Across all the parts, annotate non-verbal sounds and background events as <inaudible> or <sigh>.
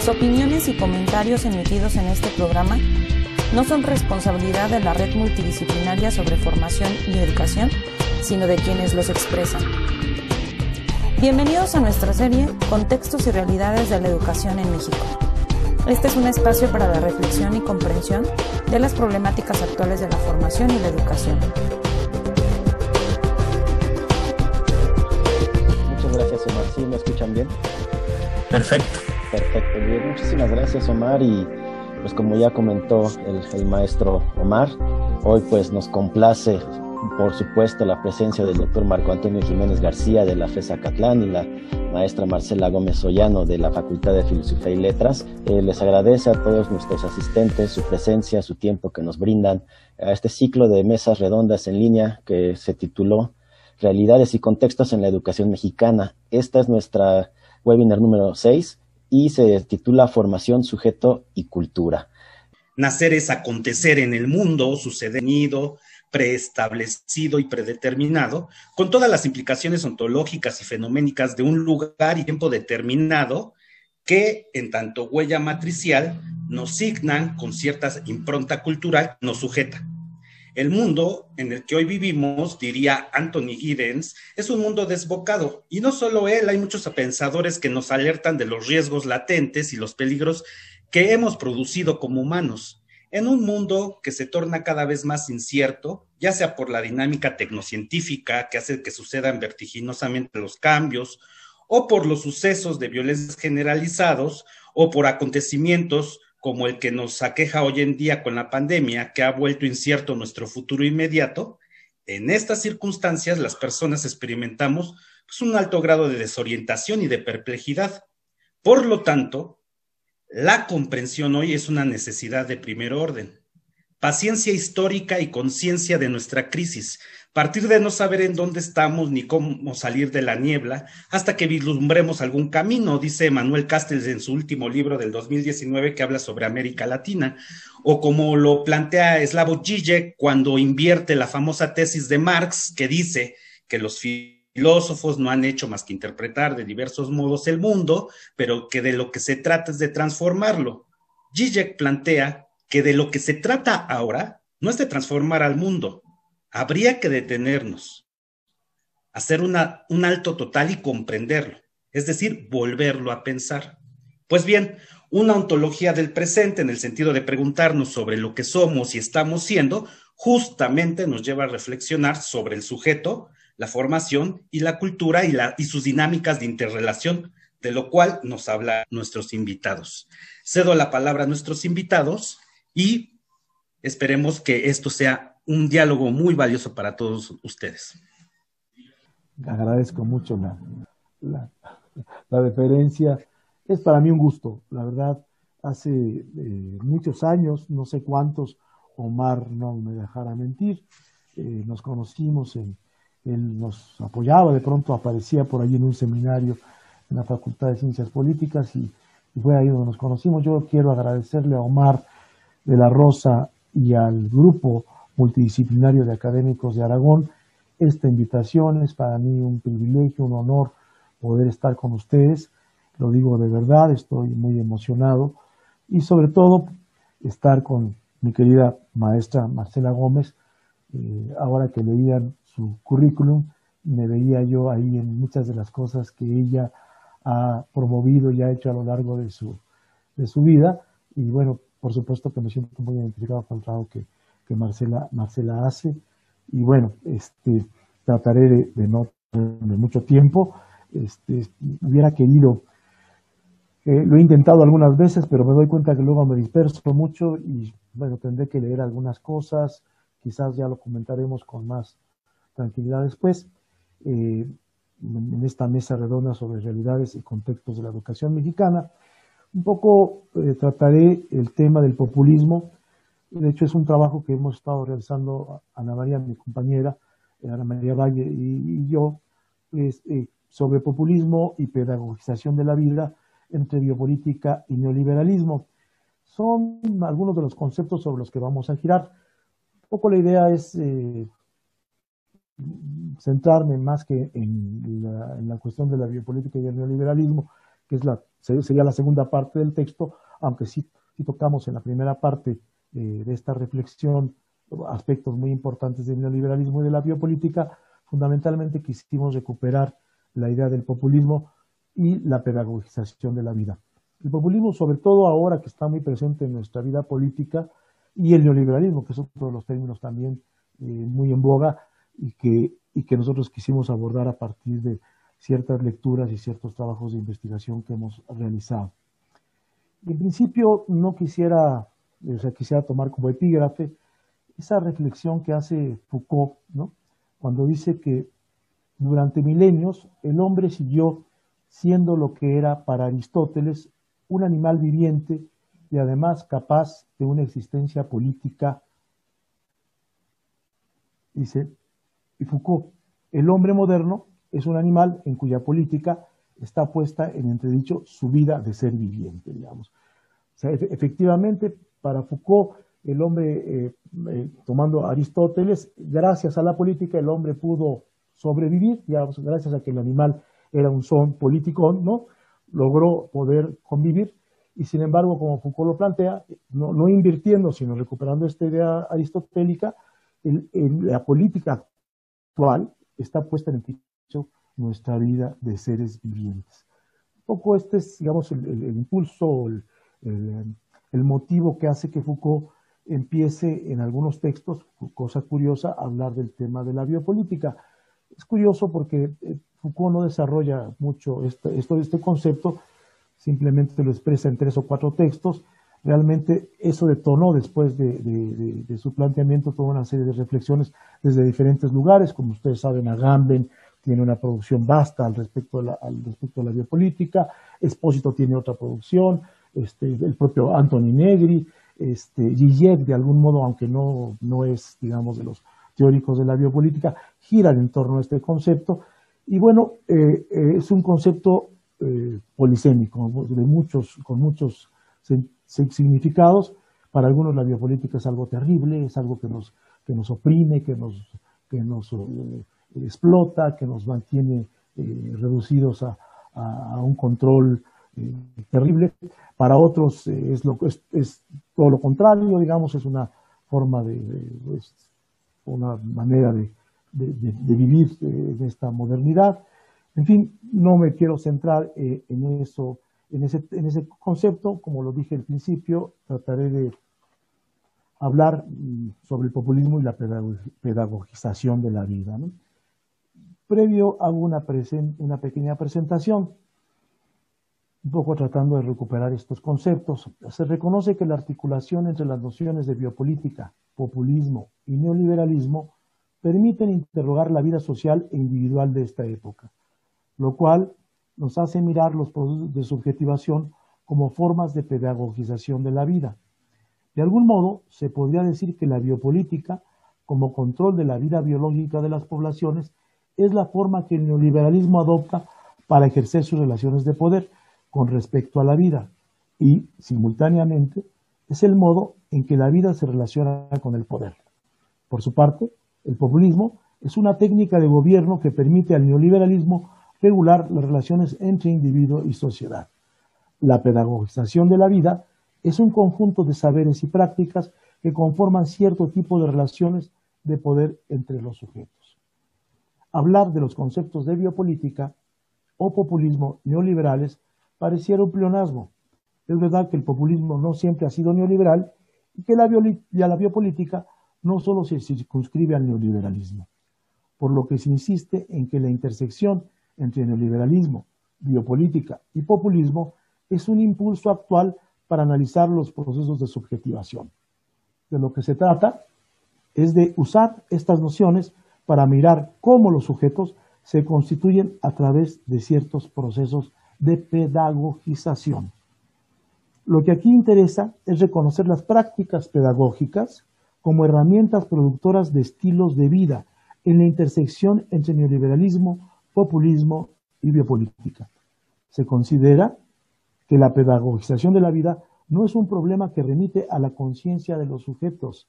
Las opiniones y comentarios emitidos en este programa no son responsabilidad de la red multidisciplinaria sobre formación y educación, sino de quienes los expresan. Bienvenidos a nuestra serie Contextos y Realidades de la Educación en México. Este es un espacio para la reflexión y comprensión de las problemáticas actuales de la formación y la educación. Muchas gracias, Omar. ¿Sí me escuchan bien? Perfecto. Muchísimas gracias, Omar. Y pues como ya comentó el, el maestro Omar, hoy pues nos complace por supuesto, la presencia del doctor Marco Antonio Jiménez García de la FESA Catlán y la maestra Marcela Gómez Ollano de la Facultad de Filosofía y Letras. Eh, les agradece a todos nuestros asistentes su presencia, su tiempo que nos brindan a este ciclo de mesas redondas en línea que se tituló Realidades y Contextos en la Educación Mexicana. Esta es nuestra webinar número 6 y se titula Formación, Sujeto y Cultura. Nacer es acontecer en el mundo, sucedido, preestablecido y predeterminado, con todas las implicaciones ontológicas y fenoménicas de un lugar y tiempo determinado que, en tanto huella matricial, nos signan con cierta impronta cultural, nos sujeta. El mundo en el que hoy vivimos, diría Anthony Giddens, es un mundo desbocado. Y no solo él, hay muchos pensadores que nos alertan de los riesgos latentes y los peligros que hemos producido como humanos en un mundo que se torna cada vez más incierto, ya sea por la dinámica tecnocientífica que hace que sucedan vertiginosamente los cambios, o por los sucesos de violencia generalizados, o por acontecimientos como el que nos aqueja hoy en día con la pandemia, que ha vuelto incierto nuestro futuro inmediato, en estas circunstancias las personas experimentamos pues, un alto grado de desorientación y de perplejidad. Por lo tanto, la comprensión hoy es una necesidad de primer orden. Paciencia histórica y conciencia de nuestra crisis, partir de no saber en dónde estamos ni cómo salir de la niebla hasta que vislumbremos algún camino, dice Manuel Castells en su último libro del 2019 que habla sobre América Latina, o como lo plantea Slavoj Žižek cuando invierte la famosa tesis de Marx que dice que los filósofos no han hecho más que interpretar de diversos modos el mundo, pero que de lo que se trata es de transformarlo. Zizek plantea que de lo que se trata ahora no es de transformar al mundo, habría que detenernos, hacer una, un alto total y comprenderlo, es decir, volverlo a pensar. Pues bien, una ontología del presente en el sentido de preguntarnos sobre lo que somos y estamos siendo, justamente nos lleva a reflexionar sobre el sujeto, la formación y la cultura y, sus dinámicas de interrelación, de lo cual nos habla nuestros invitados. Cedo la palabra a nuestros invitados y esperemos que esto sea un diálogo muy valioso para todos ustedes. Agradezco mucho la, la, deferencia. Es para mí un gusto, la verdad. Hace eh, muchos años, no sé cuántos, Omar no me dejara mentir, eh, nos conocimos él nos apoyaba, de pronto aparecía por ahí en un seminario en la Facultad de Ciencias Políticas y, fue ahí donde nos conocimos. Yo quiero agradecerle a Omar de la Rosa y al grupo multidisciplinario de académicos de Aragón esta invitación. Es para mí un privilegio, un honor poder estar con ustedes. Lo digo de verdad, estoy muy emocionado y sobre todo estar con mi querida maestra Marcela Gómez, eh, ahora que leían su currículum, me veía yo ahí en muchas de las cosas que ella ha promovido y ha hecho a lo largo de su, de su vida. Y bueno, por supuesto que me siento muy identificado con el trabajo que, Marcela, hace. Y bueno, este, trataré de, no de mucho tiempo. Este, hubiera querido, eh, lo he intentado algunas veces, pero me doy cuenta que luego me disperso mucho y bueno, tendré que leer algunas cosas, quizás ya lo comentaremos con más tranquilidad después, eh, en esta mesa redonda sobre realidades y contextos de la educación mexicana. Un poco eh, trataré el tema del populismo. De hecho, es un trabajo que hemos estado realizando Ana María, mi compañera, eh, Ana María Valle y, yo, sobre populismo y pedagogización de la vida entre biopolítica y neoliberalismo. Son algunos de los conceptos sobre los que vamos a girar. Un poco la idea es centrarme más que en la, cuestión de la biopolítica y el neoliberalismo, que es la, sería la segunda parte del texto, aunque sí, tocamos en la primera parte eh, de esta reflexión aspectos muy importantes del neoliberalismo y de la biopolítica, fundamentalmente quisimos recuperar la idea del populismo y la pedagogización de la vida. El populismo, sobre todo ahora que está muy presente en nuestra vida política, y el neoliberalismo, que es otro de los términos también eh, muy en boga y que, y que nosotros quisimos abordar a partir de ciertas lecturas y ciertos trabajos de investigación que hemos realizado. En principio, no quisiera, o sea, quisiera tomar como epígrafe esa reflexión que hace Foucault, ¿no? cuando dice que durante milenios el hombre siguió siendo lo que era para Aristóteles un animal viviente y además capaz de una existencia política. Dice, y Foucault, el hombre moderno es un animal en cuya política está puesta en entredicho su vida de ser viviente, digamos. Efectivamente, para Foucault, el hombre, eh, eh, tomando Aristóteles, gracias a la política, el hombre pudo sobrevivir, digamos, gracias a que el animal era un son político, ¿no? Logró poder convivir y sin embargo, como Foucault lo plantea, no, invirtiendo, sino recuperando esta idea aristotélica, la política actual está puesta en el nuestra vida de seres vivientes. Un poco este es, digamos, el, impulso, el, motivo que hace que Foucault empiece en algunos textos, cosa curiosa, a hablar del tema de la biopolítica. Es curioso porque eh, Foucault no desarrolla mucho este, este concepto, simplemente lo expresa en tres o cuatro textos. Realmente eso detonó después de, su planteamiento toda una serie de reflexiones desde diferentes lugares. Como ustedes saben, Agamben tiene una producción vasta al respecto de la, al respecto de la biopolítica, Espósito tiene otra producción, este, el propio Anthony Negri, este, Gillet, de algún modo, aunque no, no es, digamos, de los teóricos de la biopolítica, giran en torno a este concepto. Y bueno, eh, eh, es un concepto eh, polisémico, de muchos, con muchos significados. Para algunos la biopolítica es algo terrible, es algo que nos, que nos oprime, que nos, que nos eh, explota, que nos mantiene eh, reducidos a, un control terrible. Para otros es, lo, es, es, todo lo contrario, digamos, es una forma de, una manera de, de vivir en esta modernidad. En fin, no me quiero centrar eh, en eso, en ese, en ese concepto, como lo dije al principio, trataré de hablar mm, sobre el populismo y la pedagogización de la vida. Previo hago una, una pequeña presentación, un poco tratando de recuperar estos conceptos. Se reconoce que la articulación entre las nociones de biopolítica, populismo y neoliberalismo permiten interrogar la vida social e individual de esta época lo cual nos hace mirar los procesos de subjetivación como formas de pedagogización de la vida. De algún modo, se podría decir que la biopolítica, como control de la vida biológica de las poblaciones, es la forma que el neoliberalismo adopta para ejercer sus relaciones de poder con respecto a la vida y, simultáneamente, es el modo en que la vida se relaciona con el poder. Por su parte, el populismo es una técnica de gobierno que permite al neoliberalismo regular las relaciones entre individuo y sociedad. La pedagogización de la vida es un conjunto de saberes y prácticas que conforman cierto tipo de relaciones de poder entre los sujetos. Hablar de los conceptos de biopolítica o populismo neoliberales pareciera un pleonasmo. Es verdad que el populismo no siempre ha sido neoliberal y que la, la biopolítica no solo se circunscribe al neoliberalismo, por lo que se insiste en que la intersección entre neoliberalismo, biopolítica y populismo es un impulso actual para analizar los procesos de subjetivación. De lo que se trata es de usar estas nociones para mirar cómo los sujetos se constituyen a través de ciertos procesos de pedagogización. Lo que aquí interesa es reconocer las prácticas pedagógicas como herramientas productoras de estilos de vida en la intersección entre neoliberalismo, populismo y biopolítica. Se considera que la pedagogización de la vida no es un problema que remite a la conciencia de los sujetos,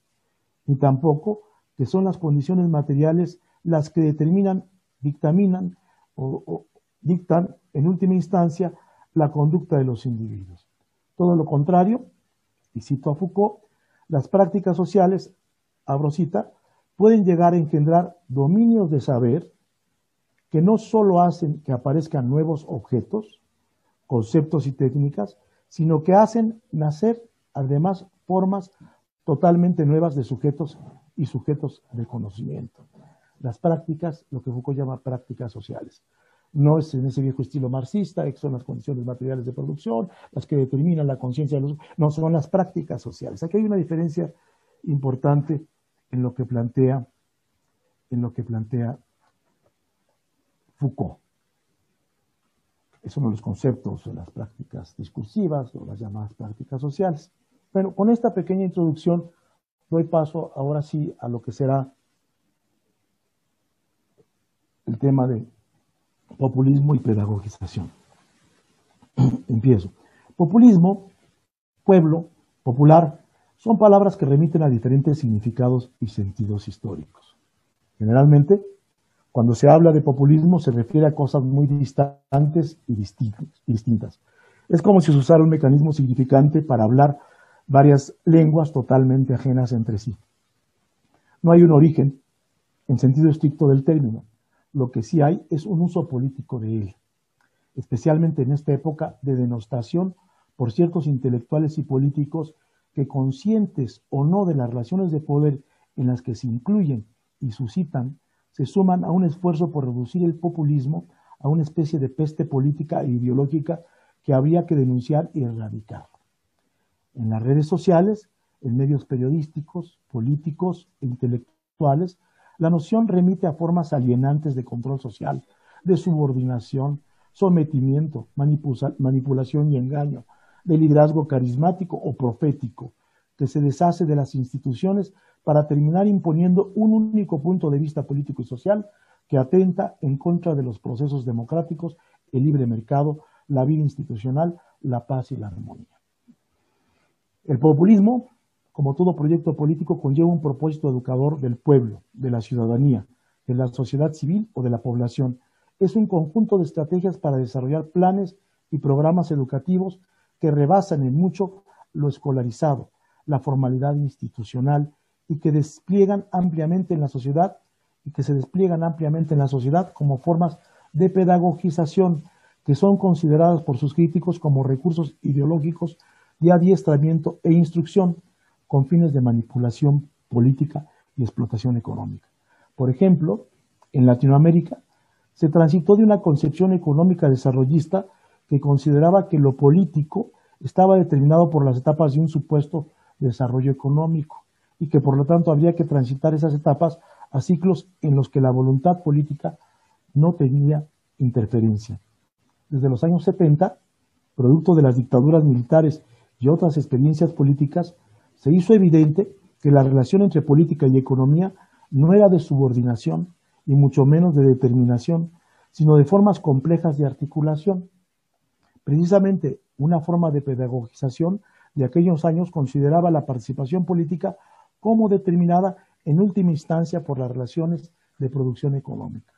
ni tampoco que son las condiciones materiales las que determinan, dictaminan o, dictan en última instancia la conducta de los individuos. Todo lo contrario, y cito a Foucault, las prácticas sociales, abro cita, pueden llegar a engendrar dominios de saber que no solo hacen que aparezcan nuevos objetos, conceptos y técnicas, sino que hacen nacer además formas totalmente nuevas de sujetos y sujetos de conocimiento. Las prácticas, lo que Foucault llama prácticas sociales. No es en ese viejo estilo marxista, son las condiciones materiales de producción, las que determinan la conciencia de los... No, son las prácticas sociales. Aquí hay una diferencia importante en lo que plantea, en lo que plantea Foucault. Es uno de los conceptos de las prácticas discursivas o las llamadas prácticas sociales. Bueno, con esta pequeña introducción doy paso ahora sí a lo que será el tema de populismo y pedagogización. <clears throat> Empiezo. Populismo, pueblo, popular, son palabras que remiten a diferentes significados y sentidos históricos. Generalmente, cuando se habla de populismo se refiere a cosas muy distantes y distintas. Es como si se usara un mecanismo significante para hablar varias lenguas totalmente ajenas entre sí. No hay un origen en sentido estricto del término. Lo que sí hay es un uso político de él, especialmente en esta época de denostación por ciertos intelectuales y políticos que conscientes o no de las relaciones de poder en las que se incluyen y suscitan, se suman a un esfuerzo por reducir el populismo a una especie de peste política e ideológica que habría que denunciar y erradicar. En las redes sociales, en medios periodísticos, políticos intelectuales, la noción remite a formas alienantes de control social, de subordinación, sometimiento, manipulación y engaño, de liderazgo carismático o profético, que se deshace de las instituciones para terminar imponiendo un único punto de vista político y social que atenta en contra de los procesos democráticos, el libre mercado, la vida institucional, la paz y la armonía. El populismo, como todo proyecto político, conlleva un propósito educador del pueblo, de la ciudadanía, de la sociedad civil o de la población. Es un conjunto de estrategias para desarrollar planes y programas educativos que rebasan en mucho lo escolarizado, la formalidad institucional y que despliegan ampliamente en la sociedad y que se despliegan ampliamente en la sociedad como formas de pedagogización que son consideradas por sus críticos como recursos ideológicos de adiestramiento e instrucción con fines de manipulación política y explotación económica. Por ejemplo, en Latinoamérica se transitó de una concepción económica desarrollista que consideraba que lo político estaba determinado por las etapas de un supuesto desarrollo económico y que por lo tanto habría que transitar esas etapas a ciclos en los que la voluntad política no tenía interferencia. Desde los años 70, producto de las dictaduras militares y otras experiencias políticas, se hizo evidente que la relación entre política y economía no era de subordinación, y mucho menos de determinación, sino de formas complejas de articulación. Precisamente una forma de pedagogización de aquellos años consideraba la participación política como determinada en última instancia por las relaciones de producción económica.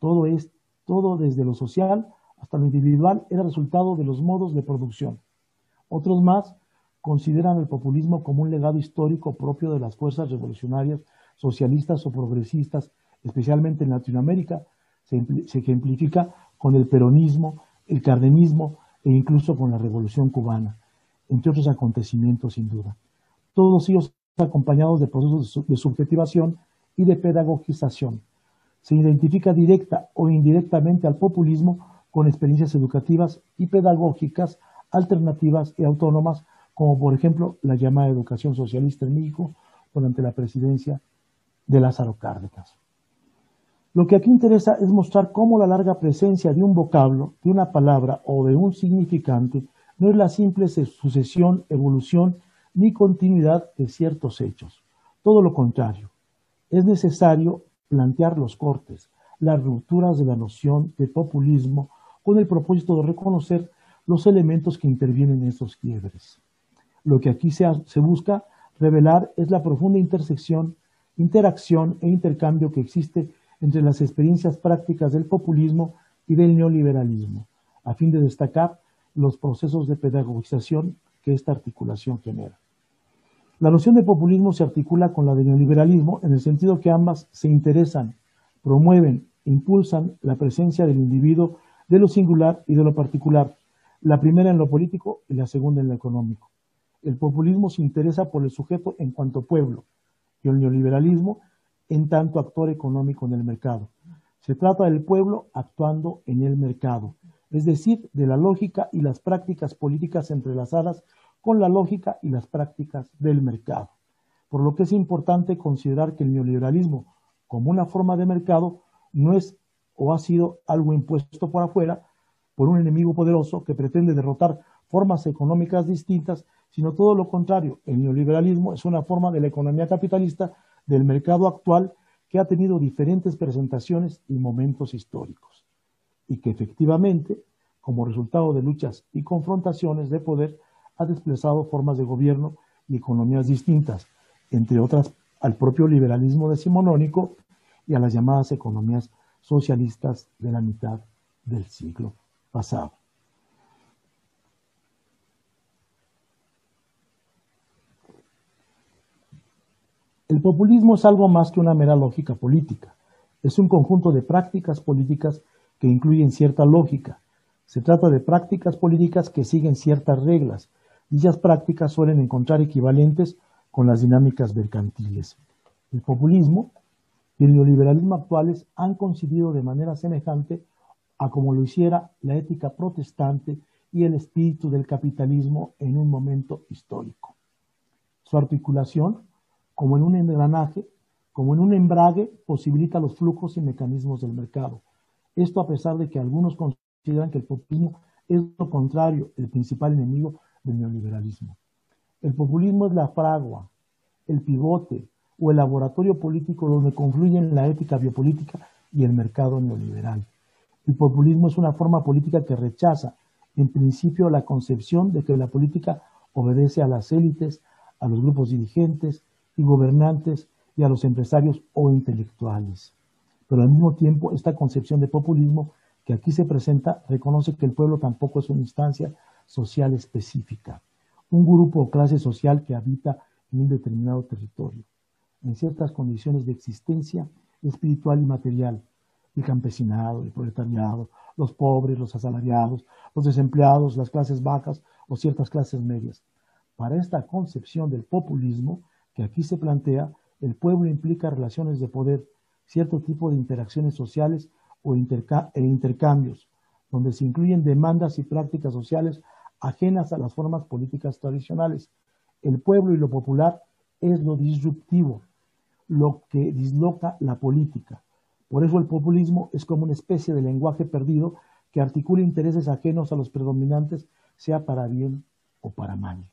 Todo es, todo desde lo social hasta lo individual era resultado de los modos de producción. Otros más consideran el populismo como un legado histórico propio de las fuerzas revolucionarias socialistas o progresistas, especialmente en Latinoamérica, se, ejemplifica con el peronismo, el cardenismo e incluso con la Revolución cubana, entre otros acontecimientos sin duda. Todos ellos acompañados de procesos de subjetivación y de pedagogización. Se identifica directa o indirectamente al populismo con experiencias educativas y pedagógicas alternativas y autónomas, como por ejemplo la llamada educación socialista en México durante la presidencia de Lázaro Cárdenas. Lo que aquí interesa es mostrar cómo la larga presencia de un vocablo, de una palabra o de un significante no es la simple sucesión, evolución ni continuidad de ciertos hechos. Todo lo contrario, es necesario plantear los cortes, las rupturas de la noción de populismo con el propósito de reconocer los elementos que intervienen en esos quiebres. Lo que aquí se, se busca revelar es la profunda intersección, interacción e intercambio que existe entre las experiencias prácticas del populismo y del neoliberalismo, a fin de destacar los procesos de pedagogización que esta articulación genera. La noción de populismo se articula con la de neoliberalismo en el sentido que ambas se interesan, promueven, impulsan la presencia del individuo de lo singular y de lo particular, la primera en lo político y la segunda en lo económico. El populismo se interesa por el sujeto en cuanto pueblo y el neoliberalismo en tanto actor económico en el mercado. Se trata del pueblo actuando en el mercado, es decir, de la lógica y las prácticas políticas entrelazadas con la lógica y las prácticas del mercado. Por lo que es importante considerar que el neoliberalismo, como una forma de mercado, no es o ha sido algo impuesto por afuera por un enemigo poderoso que pretende derrotar formas económicas distintas, sino todo lo contrario. El neoliberalismo es una forma de la economía capitalista del mercado actual que ha tenido diferentes presentaciones y momentos históricos, y que efectivamente, como resultado de luchas y confrontaciones de poder, ha desplazado formas de gobierno y economías distintas, entre otras al propio liberalismo decimonónico y a las llamadas economías socialistas de la mitad del siglo pasado. El populismo es algo más que una mera lógica política. Es un conjunto de prácticas políticas que incluyen cierta lógica. Se trata de prácticas políticas que siguen ciertas reglas. Dichas prácticas suelen encontrar equivalentes con las dinámicas mercantiles. El populismo y el neoliberalismo actuales han coincidido de manera semejante a como lo hiciera la ética protestante y el espíritu del capitalismo en un momento histórico. Su articulación como en un engranaje, como en un embrague, posibilita los flujos y mecanismos del mercado. Esto a pesar de que algunos consideran que el populismo es lo contrario, el principal enemigo del neoliberalismo. El populismo es la fragua, el pivote o el laboratorio político donde confluyen la ética biopolítica y el mercado neoliberal. El populismo es una forma política que rechaza, en principio, la concepción de que la política obedece a las élites, a los grupos dirigentes, y gobernantes y a los empresarios o intelectuales. Pero al mismo tiempo, esta concepción de populismo que aquí se presenta reconoce que el pueblo tampoco es una instancia social específica, un grupo o clase social que habita en un determinado territorio, en ciertas condiciones de existencia espiritual y material, el campesinado, el proletariado, los pobres, los asalariados, los desempleados, las clases bajas o ciertas clases medias. Para esta concepción del populismo, que aquí se plantea, el pueblo implica relaciones de poder, cierto tipo de interacciones sociales o e intercambios, donde se incluyen demandas y prácticas sociales ajenas a las formas políticas tradicionales. El pueblo y lo popular es lo disruptivo, lo que disloca la política. Por eso el populismo es como una especie de lenguaje perdido que articula intereses ajenos a los predominantes, sea para bien o para mal.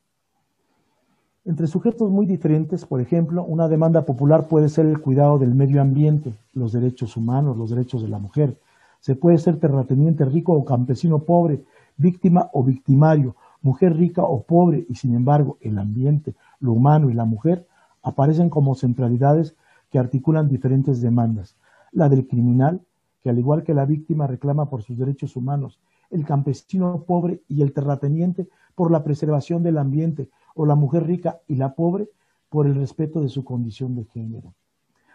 Entre sujetos muy diferentes, por ejemplo, una demanda popular puede ser el cuidado del medio ambiente, los derechos humanos, los derechos de la mujer. Se puede ser terrateniente rico o campesino pobre, víctima o victimario, mujer rica o pobre, y sin embargo el ambiente, lo humano y la mujer aparecen como centralidades que articulan diferentes demandas. La del criminal, que al igual que la víctima reclama por sus derechos humanos, el campesino pobre y el terrateniente por la preservación del ambiente, o la mujer rica y la pobre por el respeto de su condición de género.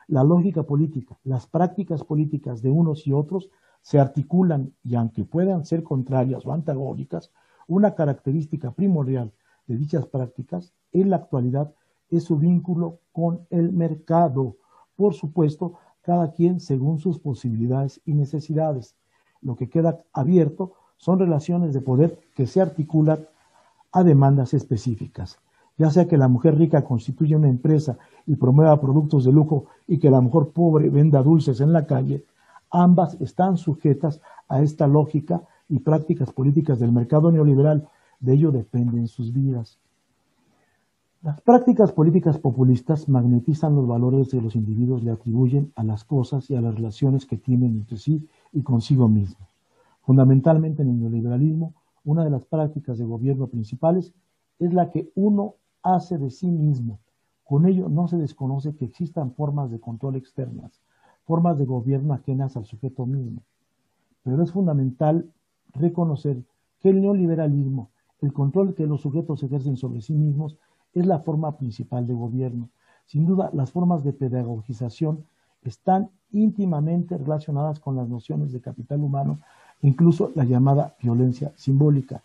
La lógica política, las prácticas políticas de unos y otros se articulan y aunque puedan ser contrarias o antagónicas, una característica primordial de dichas prácticas en la actualidad es su vínculo con el mercado. Por supuesto, cada quien según sus posibilidades y necesidades. Lo que queda abierto son relaciones de poder que se articulan a demandas específicas, ya sea que la mujer rica constituya una empresa y promueva productos de lujo y que la mujer pobre venda dulces en la calle, ambas están sujetas a esta lógica y prácticas políticas del mercado neoliberal, de ello dependen sus vidas. Las prácticas políticas populistas magnetizan los valores que los individuos le atribuyen a las cosas y a las relaciones que tienen entre sí y consigo mismos. Fundamentalmente en el neoliberalismo, una de las prácticas de gobierno principales es la que uno hace de sí mismo. Con ello no se desconoce que existan formas de control externas, formas de gobierno ajenas al sujeto mismo. Pero es fundamental reconocer que el neoliberalismo, el control que los sujetos ejercen sobre sí mismos, es la forma principal de gobierno. Sin duda, las formas de pedagogización están íntimamente relacionadas con las nociones de capital humano, incluso la llamada violencia simbólica.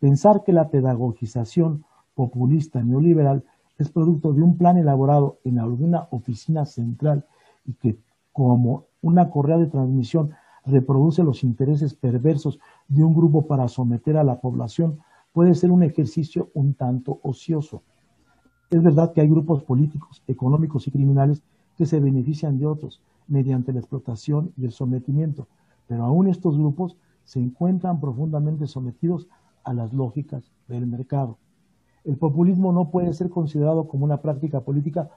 Pensar que la pedagogización populista neoliberal es producto de un plan elaborado en alguna oficina central y que como una correa de transmisión reproduce los intereses perversos de un grupo para someter a la población puede ser un ejercicio un tanto ocioso. Es verdad que hay grupos políticos, económicos y criminales que se benefician de otros mediante la explotación y el sometimiento, pero aún estos grupos se encuentran profundamente sometidos a las lógicas del mercado. El populismo no puede ser considerado como una práctica política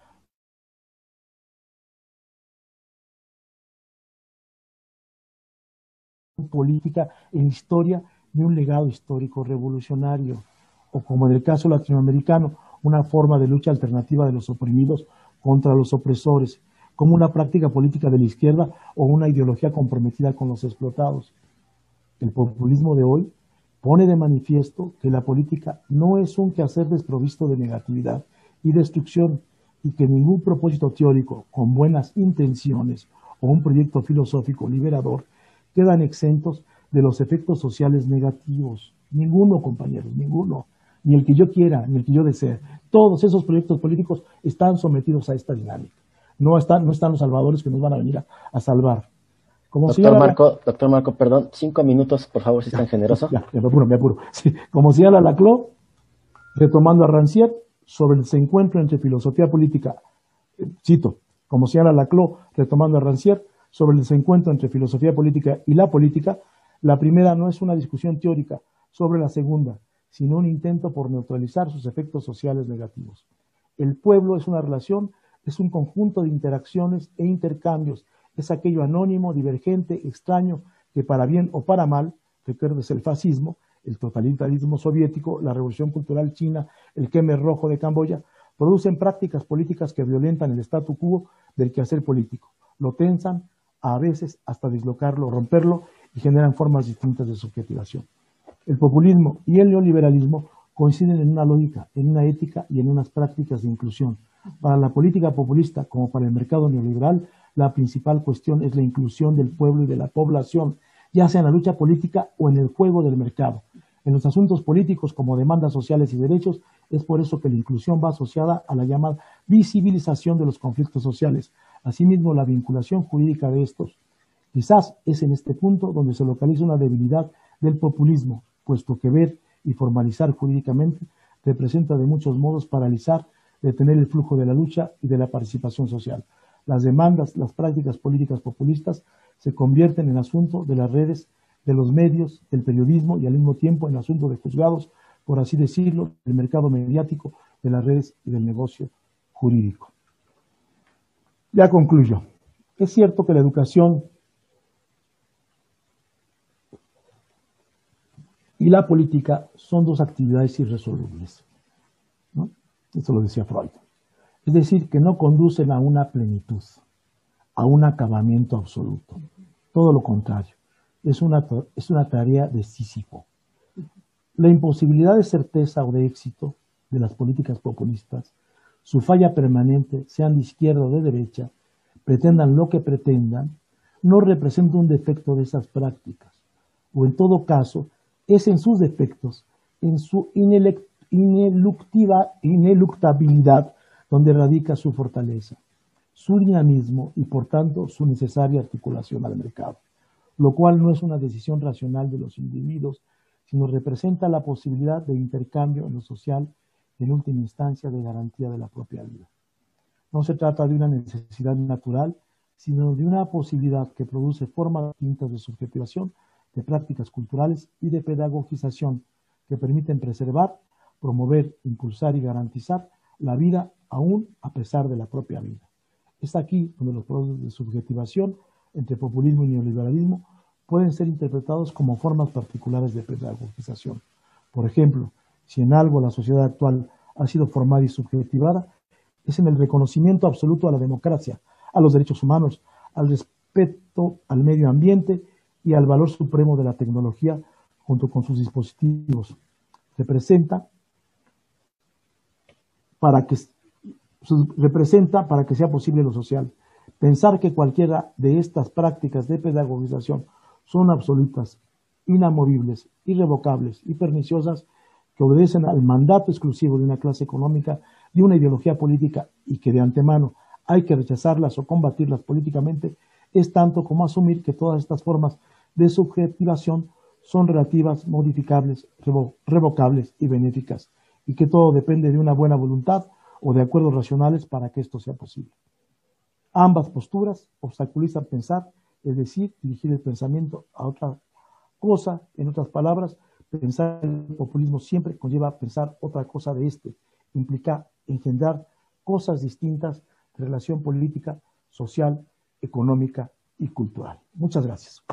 política en historia de un legado histórico revolucionario, o como en el caso latinoamericano, una forma de lucha alternativa de los oprimidos contra los opresores, como una práctica política de la izquierda o una ideología comprometida con los explotados. El populismo de hoy pone de manifiesto que la política no es un quehacer desprovisto de negatividad y destrucción y que ningún propósito teórico con buenas intenciones o un proyecto filosófico liberador quedan exentos de los efectos sociales negativos. Ninguno, compañeros, ninguno. Ni el que yo quiera, ni el que yo desee. Todos esos proyectos políticos están sometidos a esta dinámica. No están, no están los salvadores que nos van a venir a, salvar. doctor, Marco, doctor Marco, perdón, cinco minutos, por favor, si están generosos. Ya, me apuro, me apuro. <laughs> Sí, como señala Laclau, retomando a Rancière, sobre el desencuentro entre filosofía política, eh, cito, como señala Laclau, retomando a Rancière, sobre el desencuentro entre filosofía política y la política, la primera no es una discusión teórica sobre la segunda, sino un intento por neutralizar sus efectos sociales negativos. El pueblo es una relación, es un conjunto de interacciones e intercambios, es aquello anónimo, divergente, extraño, que para bien o para mal, recuerdes el fascismo, el totalitarismo soviético, la revolución cultural china, el queme rojo de Camboya, producen prácticas políticas que violentan el statu quo del quehacer político, lo tensan, a veces hasta dislocarlo, romperlo y generan formas distintas de subjetivación. El populismo y el neoliberalismo coinciden en una lógica, en una ética y en unas prácticas de inclusión. Para la política populista, como para el mercado neoliberal, la principal cuestión es la inclusión del pueblo y de la población, ya sea en la lucha política o en el juego del mercado. En los asuntos políticos como demandas sociales y derechos, es por eso que la inclusión va asociada a la llamada visibilización de los conflictos sociales, Asimismo, la vinculación jurídica de estos. Quizás es en este punto donde se localiza una debilidad del populismo, puesto que ver y formalizar jurídicamente representa de muchos modos paralizar, detener el flujo de la lucha y de la participación social. Las demandas, las prácticas políticas populistas se convierten en asunto de las redes, de los medios, del periodismo y al mismo tiempo en asunto de juzgados, por así decirlo, del mercado mediático, de las redes y del negocio jurídico. Ya concluyo. Es cierto que la educación y la política son dos actividades irresolubles. ¿no? Lo decía Freud. Es decir, que no conducen a una plenitud, a un acabamiento absoluto. Todo lo contrario. Es una, es una tarea de Sísifo. La imposibilidad de certeza o de éxito de las políticas populistas su falla permanente, sean de izquierda o de derecha, pretendan lo que pretendan, no representa un defecto de esas prácticas, o en todo caso, es en sus defectos, en su ineluctabilidad, donde radica su fortaleza, su dinamismo y por tanto su necesaria articulación al mercado, lo cual no es una decisión racional de los individuos, sino representa la posibilidad de intercambio en lo social en última instancia de garantía de la propia vida. No se trata de una necesidad natural, sino de una posibilidad que produce formas distintas de subjetivación, de prácticas culturales y de pedagogización que permiten preservar, promover, impulsar y garantizar la vida aún a pesar de la propia vida. Es aquí donde los procesos de subjetivación entre populismo y neoliberalismo pueden ser interpretados como formas particulares de pedagogización. Por ejemplo, si en algo la sociedad actual ha sido formada y subjetivada, es en el reconocimiento absoluto a la democracia, a los derechos humanos, al respeto al medio ambiente y al valor supremo de la tecnología junto con sus dispositivos. Representa para que representa para que sea posible lo social. Pensar que cualquiera de estas prácticas de pedagogización son absolutas, inamovibles, irrevocables y perniciosas que obedecen al mandato exclusivo de una clase económica, de una ideología política y que de antemano hay que rechazarlas o combatirlas políticamente, es tanto como asumir que todas estas formas de subjetivación son relativas, modificables, revocables y benéficas, y que todo depende de una buena voluntad o de acuerdos racionales para que esto sea posible. Ambas posturas obstaculizan pensar, es decir, dirigir el pensamiento a otra cosa, en otras palabras, pensar el populismo siempre conlleva pensar otra cosa de este, implica engendrar cosas distintas de relación política, social, económica y cultural. Muchas gracias.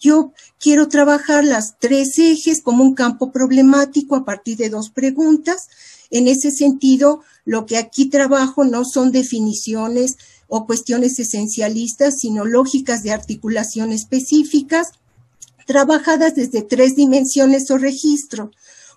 Yo quiero trabajar las tres ejes como un campo problemático a partir de dos preguntas. En ese sentido, lo que aquí trabajo no son definiciones o cuestiones esencialistas, sino lógicas de articulación específicas trabajadas desde tres dimensiones o registro.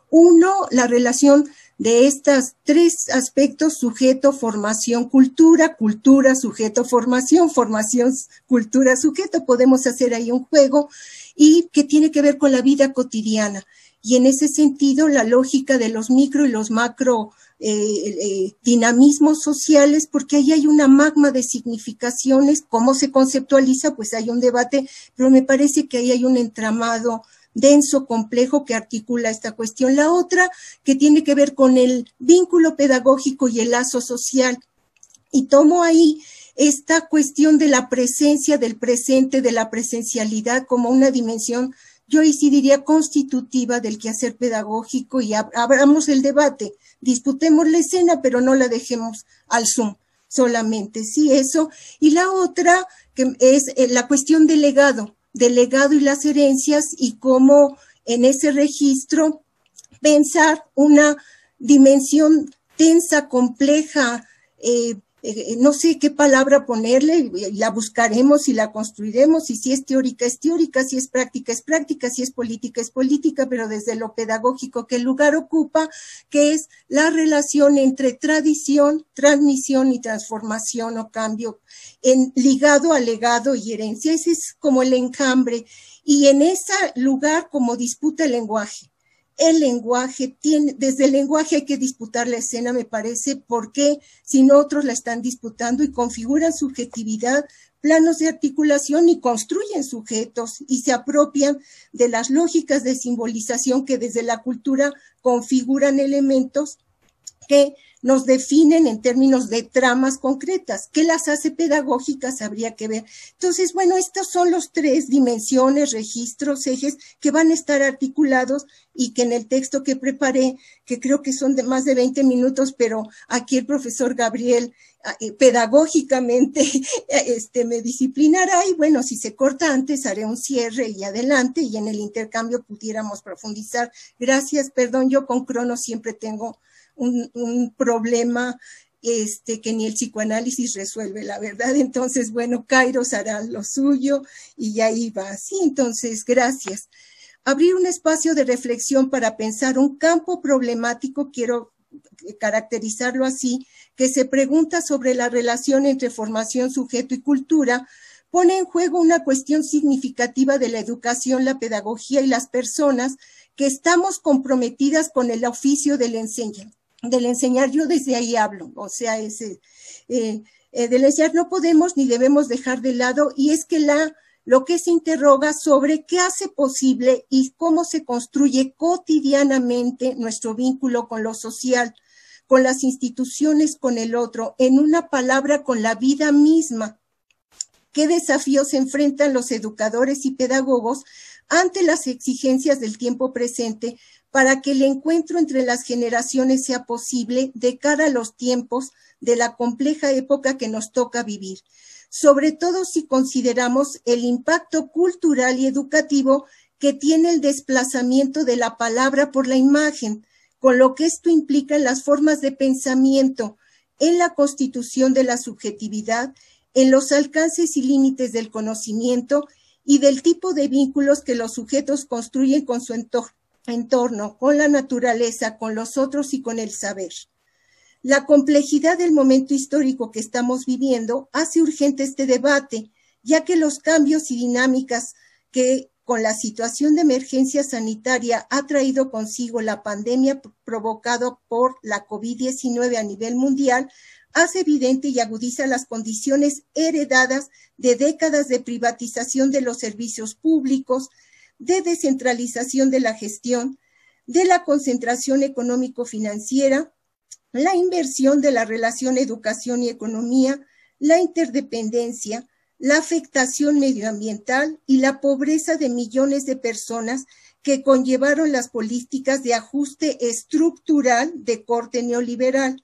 Uno, la relación de estos tres aspectos, sujeto, formación, cultura, cultura, sujeto, formación, formación, cultura, sujeto. Podemos hacer ahí un juego y que tiene que ver con la vida cotidiana. Y en ese sentido, la lógica de los micro y los macro eh, eh, dinamismos sociales, porque ahí hay una magma de significaciones, cómo se conceptualiza, pues hay un debate, pero me parece que ahí hay un entramado denso, complejo que articula esta cuestión. La otra, que tiene que ver con el vínculo pedagógico y el lazo social. Y tomo ahí esta cuestión de la presencia, del presente, de la presencialidad como una dimensión, yo ahí sí diría constitutiva del quehacer pedagógico y abramos el debate, disputemos la escena, pero no la dejemos al Zoom solamente, sí, eso. Y la otra, que es eh, la cuestión del legado, del legado y las herencias y cómo en ese registro pensar una dimensión tensa, compleja, eh, eh, no sé qué palabra ponerle, la buscaremos y la construiremos, y si es teórica es teórica, si es práctica es práctica, si es política es política, pero desde lo pedagógico que el lugar ocupa, que es la relación entre tradición, transmisión y transformación o cambio, en, ligado a legado y herencia. Ese es como el enjambre. Y en ese lugar como disputa el lenguaje el lenguaje tiene, desde el lenguaje hay que disputar la escena, me parece, porque si no otros la están disputando y configuran subjetividad, planos de articulación y construyen sujetos y se apropian de las lógicas de simbolización que desde la cultura configuran elementos que nos definen en términos de tramas concretas. ¿Qué las hace pedagógicas? Habría que ver. Entonces, bueno, estas son los tres dimensiones, registros, ejes que van a estar articulados y que en el texto que preparé, que creo que son de más de 20 minutos, pero aquí el profesor Gabriel ah, eh, pedagógicamente <laughs> este, me disciplinará y bueno, si se corta antes haré un cierre y adelante y en el intercambio pudiéramos profundizar. Gracias, perdón, yo con Crono siempre tengo un, problema este, que ni el psicoanálisis resuelve, la verdad. <laughs> Entonces, bueno, Kairos hará lo suyo y ahí va. Sí, entonces, gracias. Abrir un espacio de reflexión para pensar un campo problemático, quiero caracterizarlo así, que se pregunta sobre la relación entre formación, sujeto y cultura, pone en juego una cuestión significativa de la educación, la pedagogía y las personas que estamos comprometidas con el oficio del enseñanza del enseñar, yo desde ahí hablo, o sea, ese, eh, eh, del enseñar no podemos ni debemos dejar de lado, y es que la, lo que se interroga sobre qué hace posible y cómo se construye cotidianamente nuestro vínculo con lo social, con las instituciones, con el otro, en una palabra, con la vida misma. ¿Qué desafíos enfrentan los educadores y pedagogos ante las exigencias del tiempo presente para que el encuentro entre las generaciones sea posible de cara a los tiempos de la compleja época que nos toca vivir, sobre todo si consideramos el impacto cultural y educativo que tiene el desplazamiento de la palabra por la imagen, con lo que esto implica en las formas de pensamiento, en la constitución de la subjetividad, en los alcances y límites del conocimiento y del tipo de vínculos que los sujetos construyen con su entorno, con la naturaleza, con los otros y con el saber. La complejidad del momento histórico que estamos viviendo hace urgente este debate, ya que los cambios y dinámicas que con la situación de emergencia sanitaria ha traído consigo la pandemia provocada por la COVID-19 a nivel mundial, hace evidente y agudiza las condiciones heredadas de décadas de privatización de los servicios públicos, de descentralización de la gestión, de la concentración económico-financiera, la inversión de la relación educación y economía, la interdependencia, la afectación medioambiental y la pobreza de millones de personas que conllevaron las políticas de ajuste estructural de corte neoliberal,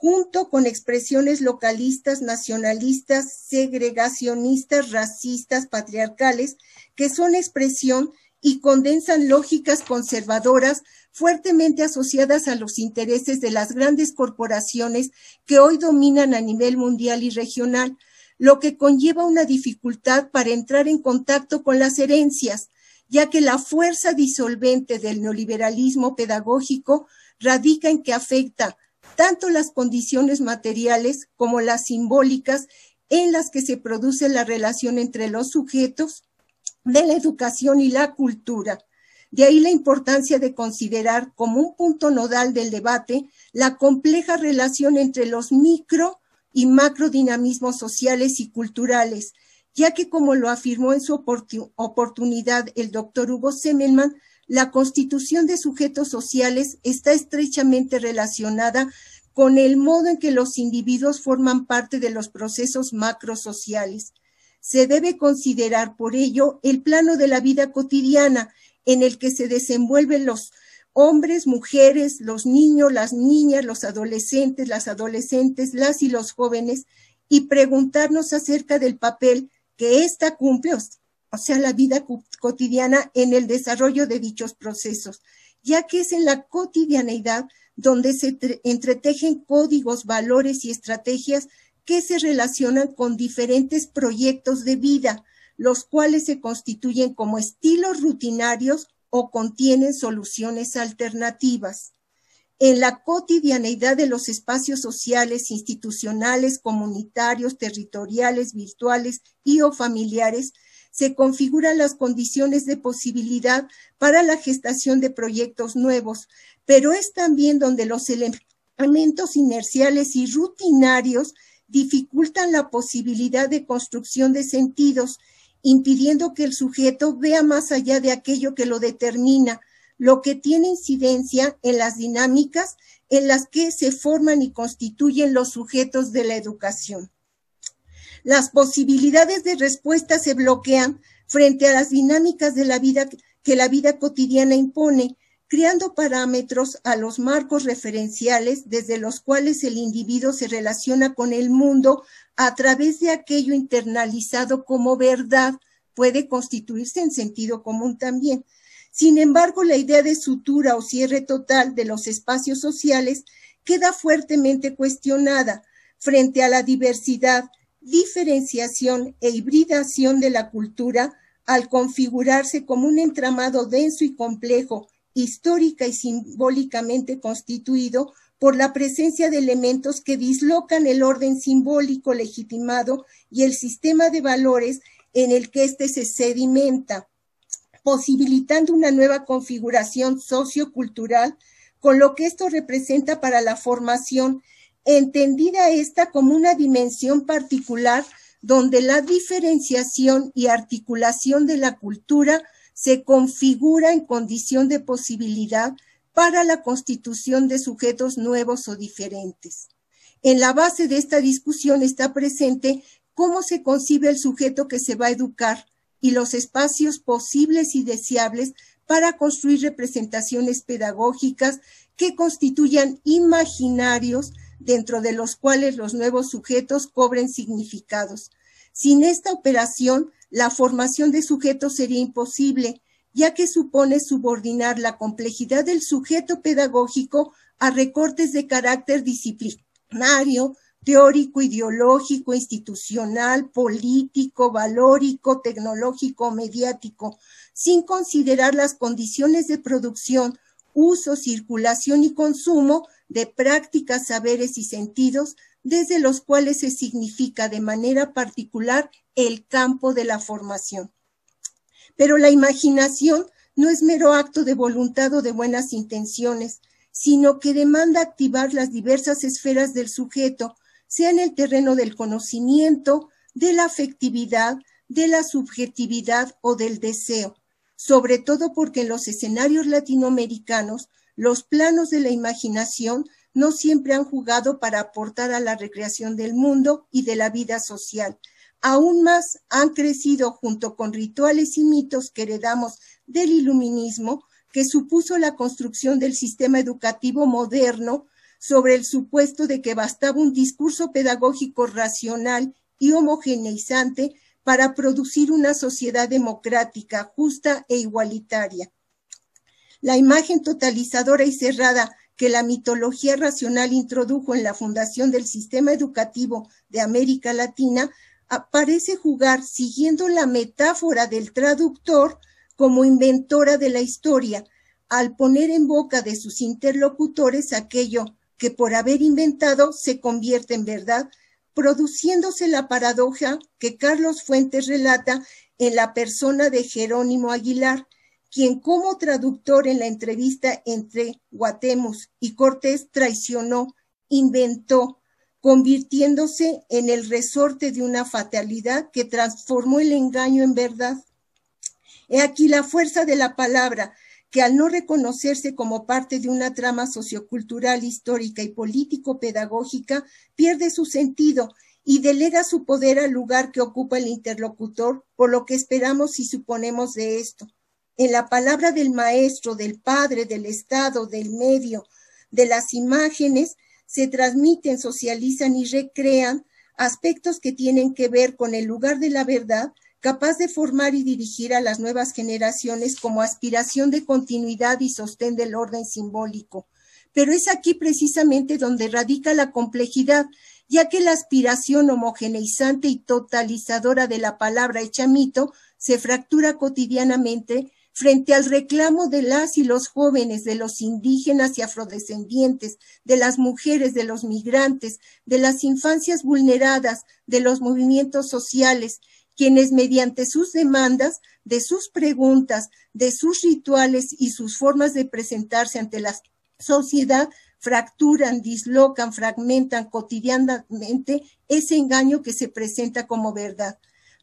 junto con expresiones localistas, nacionalistas, segregacionistas, racistas, patriarcales, que son expresión y condensan lógicas conservadoras fuertemente asociadas a los intereses de las grandes corporaciones que hoy dominan a nivel mundial y regional, lo que conlleva una dificultad para entrar en contacto con las herencias, ya que la fuerza disolvente del neoliberalismo pedagógico radica en que afecta tanto las condiciones materiales como las simbólicas en las que se produce la relación entre los sujetos de la educación y la cultura. De ahí la importancia de considerar como un punto nodal del debate la compleja relación entre los micro y macrodinamismos sociales y culturales, ya que como lo afirmó en su oportunidad el doctor Hugo Semmelman, la constitución de sujetos sociales está estrechamente relacionada con el modo en que los individuos forman parte de los procesos macrosociales. Se debe considerar por ello el plano de la vida cotidiana en el que se desenvuelven los hombres, mujeres, los niños, las niñas, los adolescentes, las adolescentes, las y los jóvenes, y preguntarnos acerca del papel que ésta cumple, o sea, la vida cotidiana en el desarrollo de dichos procesos, ya que es en la cotidianeidad donde se entretejen códigos, valores y estrategias que se relacionan con diferentes proyectos de vida, los cuales se constituyen como estilos rutinarios o contienen soluciones alternativas. En la cotidianeidad de los espacios sociales, institucionales, comunitarios, territoriales, virtuales y o familiares, se configuran las condiciones de posibilidad para la gestación de proyectos nuevos, pero es también donde los elementos inerciales y rutinarios dificultan la posibilidad de construcción de sentidos impidiendo que el sujeto vea más allá de aquello que lo determina, lo que tiene incidencia en las dinámicas en las que se forman y constituyen los sujetos de la educación. Las posibilidades de respuesta se bloquean frente a las dinámicas de la vida que la vida cotidiana impone, creando parámetros a los marcos referenciales desde los cuales el individuo se relaciona con el mundo a través de aquello internalizado como verdad, puede constituirse en sentido común también. Sin embargo, la idea de sutura o cierre total de los espacios sociales queda fuertemente cuestionada frente a la diversidad, diferenciación e hibridación de la cultura al configurarse como un entramado denso y complejo, histórica y simbólicamente constituido por la presencia de elementos que dislocan el orden simbólico legitimado y el sistema de valores en el que éste se sedimenta, posibilitando una nueva configuración sociocultural con lo que esto representa para la formación, entendida esta como una dimensión particular donde la diferenciación y articulación de la cultura se configura en condición de posibilidad para la constitución de sujetos nuevos o diferentes. En la base de esta discusión está presente cómo se concibe el sujeto que se va a educar y los espacios posibles y deseables para construir representaciones pedagógicas que constituyan imaginarios dentro de los cuales los nuevos sujetos cobren significados. Sin esta operación, la formación de sujetos sería imposible ya que supone subordinar la complejidad del sujeto pedagógico a recortes de carácter disciplinario, teórico, ideológico, institucional, político, valórico, tecnológico, mediático, sin considerar las condiciones de producción, uso, circulación y consumo de prácticas, saberes y sentidos desde los cuales se significa de manera particular el campo de la formación. Pero la imaginación no es mero acto de voluntad o de buenas intenciones, sino que demanda activar las diversas esferas del sujeto, sea en el terreno del conocimiento, de la afectividad, de la subjetividad o del deseo, sobre todo porque en los escenarios latinoamericanos los planos de la imaginación no siempre han jugado para aportar a la recreación del mundo y de la vida social. Aún más han crecido junto con rituales y mitos que heredamos del iluminismo, que supuso la construcción del sistema educativo moderno sobre el supuesto de que bastaba un discurso pedagógico racional y homogeneizante para producir una sociedad democrática, justa e igualitaria. La imagen totalizadora y cerrada que la mitología racional introdujo en la fundación del sistema educativo de América Latina, parece jugar, siguiendo la metáfora del traductor, como inventora de la historia, al poner en boca de sus interlocutores aquello que por haber inventado se convierte en verdad, produciéndose la paradoja que Carlos Fuentes relata en la persona de Jerónimo Aguilar, quien como traductor en la entrevista entre Guatemus y Cortés traicionó, inventó, convirtiéndose en el resorte de una fatalidad que transformó el engaño en verdad. He aquí la fuerza de la palabra, que al no reconocerse como parte de una trama sociocultural, histórica y político-pedagógica, pierde su sentido y delega su poder al lugar que ocupa el interlocutor, por lo que esperamos y suponemos de esto en la palabra del maestro, del padre, del Estado, del medio, de las imágenes, se transmiten, socializan y recrean aspectos que tienen que ver con el lugar de la verdad, capaz de formar y dirigir a las nuevas generaciones como aspiración de continuidad y sostén del orden simbólico. Pero es aquí precisamente donde radica la complejidad, ya que la aspiración homogeneizante y totalizadora de la palabra hecha mito se fractura cotidianamente frente al reclamo de las y los jóvenes, de los indígenas y afrodescendientes, de las mujeres, de los migrantes, de las infancias vulneradas, de los movimientos sociales, quienes mediante sus demandas, de sus preguntas, de sus rituales y sus formas de presentarse ante la sociedad, fracturan, dislocan, fragmentan cotidianamente ese engaño que se presenta como verdad.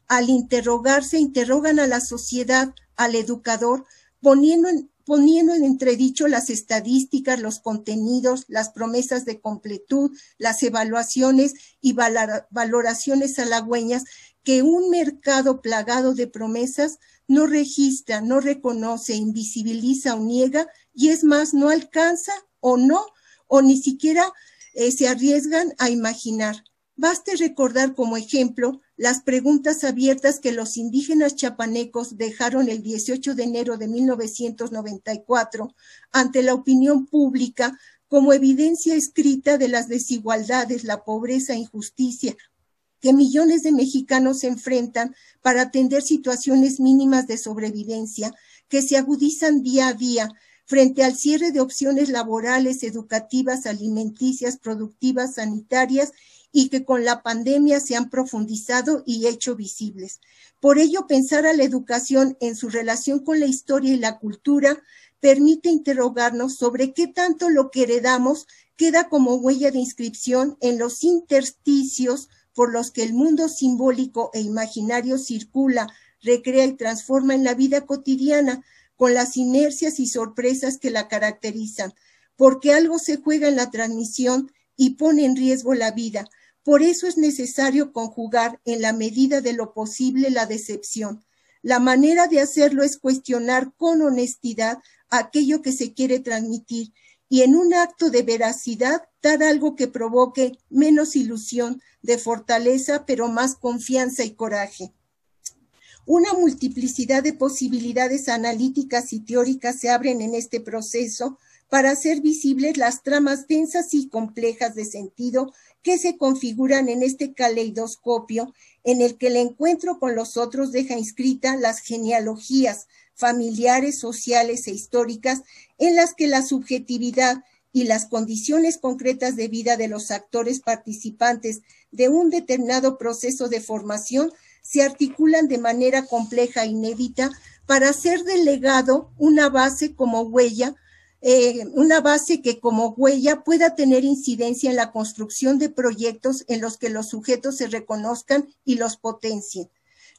Al interrogarse, interrogan a la sociedad, al educador, poniendo en, poniendo en entredicho las estadísticas, los contenidos, las promesas de completud, las evaluaciones y valoraciones halagüeñas que un mercado plagado de promesas no registra, no reconoce, invisibiliza o niega y es más, no alcanza o no, o ni siquiera eh, se arriesgan a imaginar. Baste recordar como ejemplo las preguntas abiertas que los indígenas chapanecos dejaron el 18 de enero de 1994 ante la opinión pública como evidencia escrita de las desigualdades, la pobreza e injusticia que millones de mexicanos se enfrentan para atender situaciones mínimas de sobrevivencia que se agudizan día a día frente al cierre de opciones laborales, educativas, alimenticias, productivas, sanitarias y que con la pandemia se han profundizado y hecho visibles. Por ello, pensar a la educación en su relación con la historia y la cultura permite interrogarnos sobre qué tanto lo que heredamos queda como huella de inscripción en los intersticios por los que el mundo simbólico e imaginario circula, recrea y transforma en la vida cotidiana, con las inercias y sorpresas que la caracterizan, porque algo se juega en la transmisión y pone en riesgo la vida, por eso es necesario conjugar en la medida de lo posible la decepción. La manera de hacerlo es cuestionar con honestidad aquello que se quiere transmitir y en un acto de veracidad dar algo que provoque menos ilusión, de fortaleza, pero más confianza y coraje. Una multiplicidad de posibilidades analíticas y teóricas se abren en este proceso para hacer visibles las tramas densas y complejas de sentido que se configuran en este caleidoscopio en el que el encuentro con los otros deja inscrita las genealogías familiares, sociales e históricas en las que la subjetividad y las condiciones concretas de vida de los actores participantes de un determinado proceso de formación se articulan de manera compleja e inédita para hacer del legado una base como huella, eh, una base que como huella pueda tener incidencia en la construcción de proyectos en los que los sujetos se reconozcan y los potencien.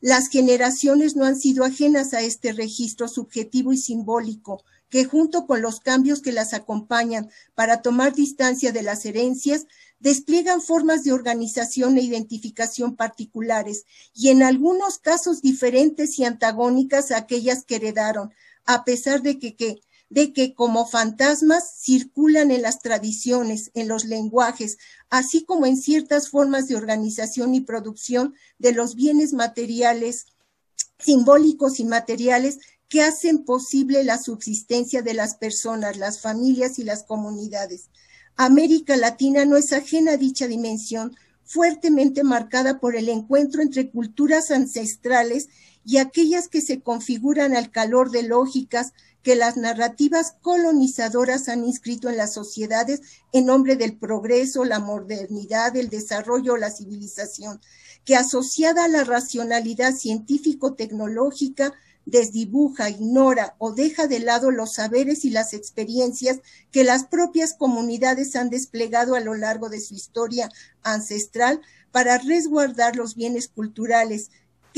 Las generaciones no han sido ajenas a este registro subjetivo y simbólico, que junto con los cambios que las acompañan para tomar distancia de las herencias, despliegan formas de organización e identificación particulares y en algunos casos diferentes y antagónicas a aquellas que heredaron, a pesar de que, que, de que como fantasmas circulan en las tradiciones, en los lenguajes, así como en ciertas formas de organización y producción de los bienes materiales, simbólicos y materiales que hacen posible la subsistencia de las personas, las familias y las comunidades. América Latina no es ajena a dicha dimensión, fuertemente marcada por el encuentro entre culturas ancestrales y aquellas que se configuran al calor de lógicas que las narrativas colonizadoras han inscrito en las sociedades en nombre del progreso, la modernidad, el desarrollo, la civilización, que asociada a la racionalidad científico-tecnológica desdibuja, ignora o deja de lado los saberes y las experiencias que las propias comunidades han desplegado a lo largo de su historia ancestral para resguardar los bienes culturales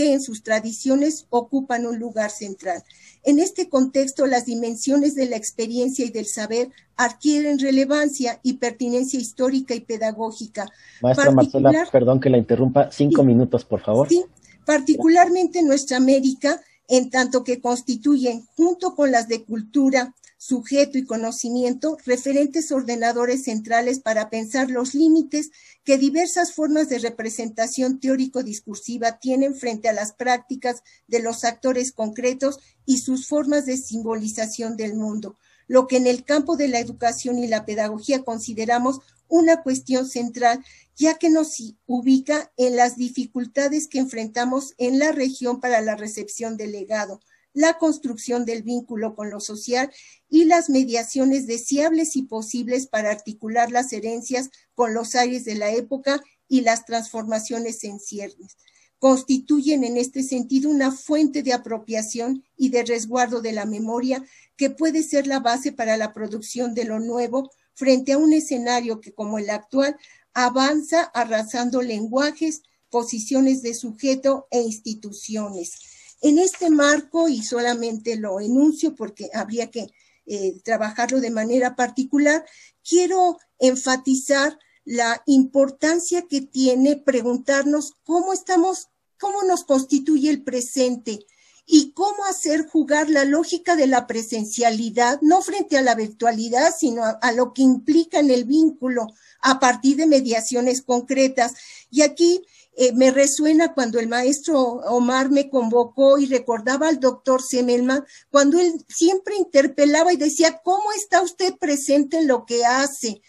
que en sus tradiciones ocupan un lugar central. En este contexto, las dimensiones de la experiencia y del saber adquieren relevancia y pertinencia histórica y pedagógica. Maestra Marcela, perdón que la interrumpa, cinco minutos, por favor. Sí, particularmente en nuestra América, en tanto que constituyen, junto con las de cultura, sujeto y conocimiento, referentes ordenadores centrales para pensar los límites que diversas formas de representación teórico-discursiva tienen frente a las prácticas de los actores concretos y sus formas de simbolización del mundo, lo que en el campo de la educación y la pedagogía consideramos una cuestión central ya que nos ubica en las dificultades que enfrentamos en la región para la recepción del legado, la construcción del vínculo con lo social y las mediaciones deseables y posibles para articular las herencias con los aires de la época y las transformaciones en ciernes. Constituyen en este sentido una fuente de apropiación y de resguardo de la memoria que puede ser la base para la producción de lo nuevo frente a un escenario que, como el actual, avanza arrasando lenguajes, posiciones de sujeto e instituciones. En este marco, y solamente lo enuncio porque habría que eh, trabajarlo de manera particular, quiero enfatizar la importancia que tiene preguntarnos cómo estamos, cómo nos constituye el presente y cómo hacer jugar la lógica de la presencialidad, no frente a la virtualidad, sino a lo que implica en el vínculo a partir de mediaciones concretas. Y aquí eh, me resuena cuando el maestro Omar me convocó y recordaba al doctor Semelman, cuando él siempre interpelaba y decía, ¿cómo está usted presente en lo que hace?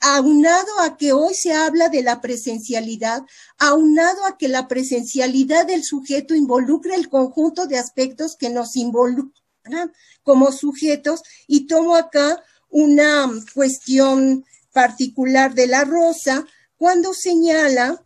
aunado a que hoy se habla de la presencialidad, aunado a que la presencialidad del sujeto involucra el conjunto de aspectos que nos involucran como sujetos, y tomo acá una cuestión particular de la rosa cuando señala,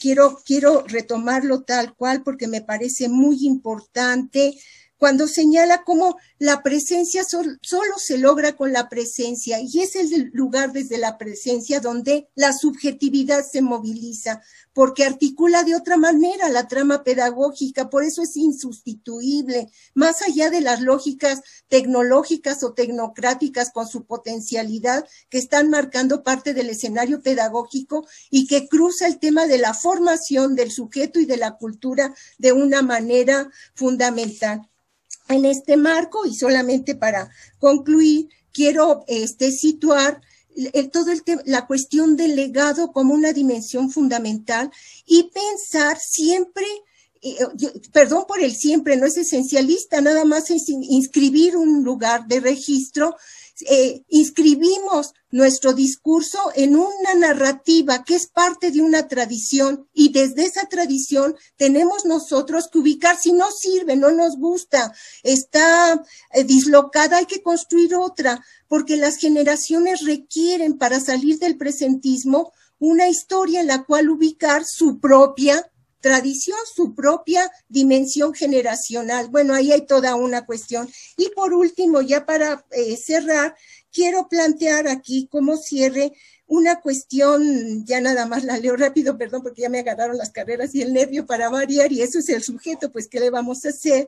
quiero, quiero retomarlo tal cual porque me parece muy importante, cuando señala cómo la presencia solo se logra con la presencia y es el lugar desde la presencia donde la subjetividad se moviliza, porque articula de otra manera la trama pedagógica, por eso es insustituible, más allá de las lógicas tecnológicas o tecnocráticas con su potencialidad que están marcando parte del escenario pedagógico y que cruza el tema de la formación del sujeto y de la cultura de una manera fundamental en este marco y solamente para concluir, quiero este, situar el, todo el la cuestión del legado como una dimensión fundamental y pensar siempre, eh, perdón por el siempre, no es esencialista, nada más es inscribir un lugar de registro eh, inscribimos nuestro discurso en una narrativa que es parte de una tradición y desde esa tradición tenemos nosotros que ubicar si no sirve, no nos gusta, está eh, dislocada, hay que construir otra, porque las generaciones requieren para salir del presentismo una historia en la cual ubicar su propia tradición, su propia dimensión generacional. Bueno, ahí hay toda una cuestión. Y por último, ya para eh, cerrar, quiero plantear aquí como cierre una cuestión, ya nada más la leo rápido, perdón, porque ya me agarraron las carreras y el nervio para variar, y eso es el sujeto, pues, ¿qué le vamos a hacer?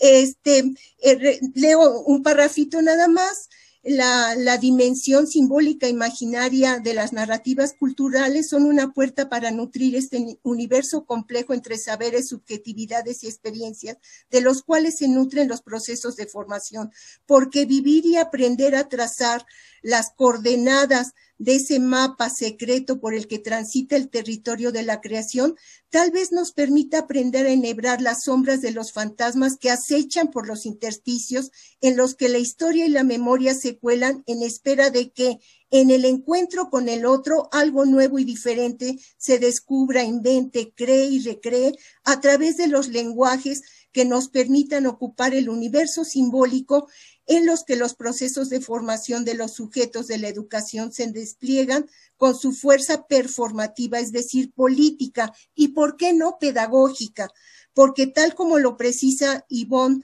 Este, eh, leo un parrafito nada más la, dimensión simbólica imaginaria de las narrativas culturales son una puerta para nutrir este universo complejo entre saberes, subjetividades y experiencias, de los cuales se nutren los procesos de formación, porque vivir y aprender a trazar las coordenadas de ese mapa secreto por el que transita el territorio de la creación, tal vez nos permita aprender a enhebrar las sombras de los fantasmas que acechan por los intersticios en los que la historia y la memoria se cuelan en espera de que, en el encuentro con el otro, algo nuevo y diferente se descubra, invente, cree y recree a través de los lenguajes que nos permitan ocupar el universo simbólico en los que los procesos de formación de los sujetos de la educación se despliegan con su fuerza performativa, es decir, política y, ¿por qué no, pedagógica? Porque tal como lo precisa Yvonne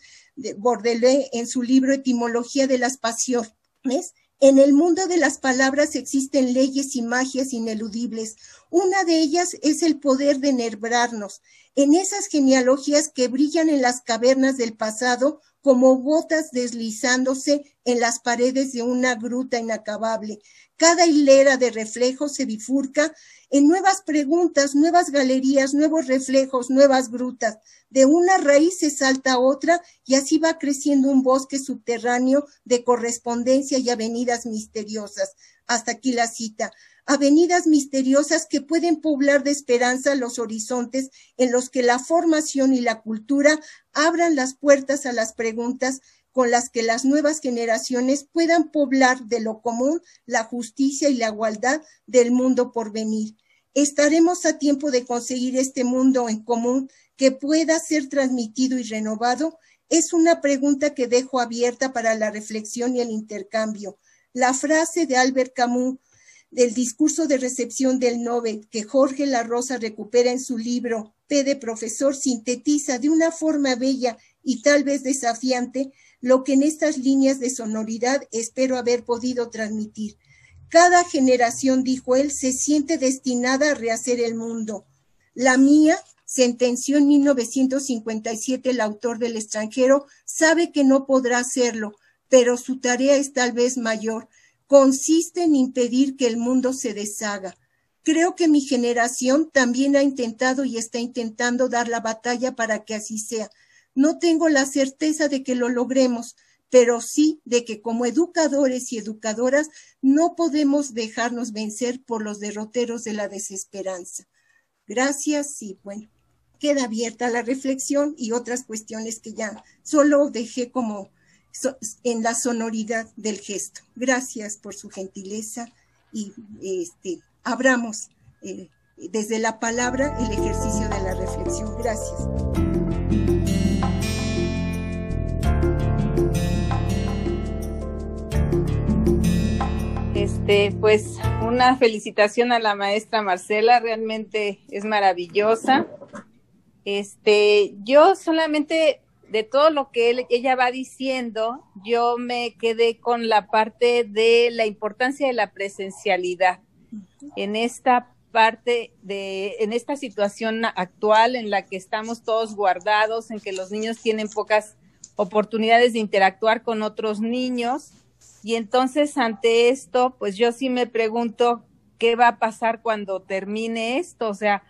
Bordelais en su libro Etimología de las Pasiones, en el mundo de las palabras existen leyes y magias ineludibles. Una de ellas es el poder de enervarnos. En esas genealogías que brillan en las cavernas del pasado como gotas deslizándose en las paredes de una gruta inacabable. Cada hilera de reflejos se bifurca en nuevas preguntas, nuevas galerías, nuevos reflejos, nuevas grutas. De una raíz se salta otra y así va creciendo un bosque subterráneo de correspondencia y avenidas misteriosas. Hasta aquí la cita avenidas misteriosas que pueden poblar de esperanza los horizontes en los que la formación y la cultura abran las puertas a las preguntas con las que las nuevas generaciones puedan poblar de lo común la justicia y la igualdad del mundo por venir. ¿Estaremos a tiempo de conseguir este mundo en común que pueda ser transmitido y renovado? Es una pregunta que dejo abierta para la reflexión y el intercambio. La frase de Albert Camus del discurso de recepción del Nobel que Jorge La Rosa recupera en su libro P de profesor sintetiza de una forma bella y tal vez desafiante lo que en estas líneas de sonoridad espero haber podido transmitir. Cada generación, dijo él, se siente destinada a rehacer el mundo. La mía, sentenció en 1957 el autor del extranjero, sabe que no podrá hacerlo, pero su tarea es tal vez mayor consiste en impedir que el mundo se deshaga. Creo que mi generación también ha intentado y está intentando dar la batalla para que así sea. No tengo la certeza de que lo logremos, pero sí de que como educadores y educadoras no podemos dejarnos vencer por los derroteros de la desesperanza. Gracias y bueno, queda abierta la reflexión y otras cuestiones que ya solo dejé como en la sonoridad del gesto. Gracias por su gentileza y este, abramos eh, desde la palabra el ejercicio de la reflexión. Gracias. Este, pues una felicitación a la maestra Marcela, realmente es maravillosa. Este, yo solamente de todo lo que ella va diciendo, yo me quedé con la parte de la importancia de la presencialidad en esta parte de, en esta situación actual en la que estamos todos guardados, en que los niños tienen pocas oportunidades de interactuar con otros niños. Y entonces ante esto, pues yo sí me pregunto qué va a pasar cuando termine esto, o sea,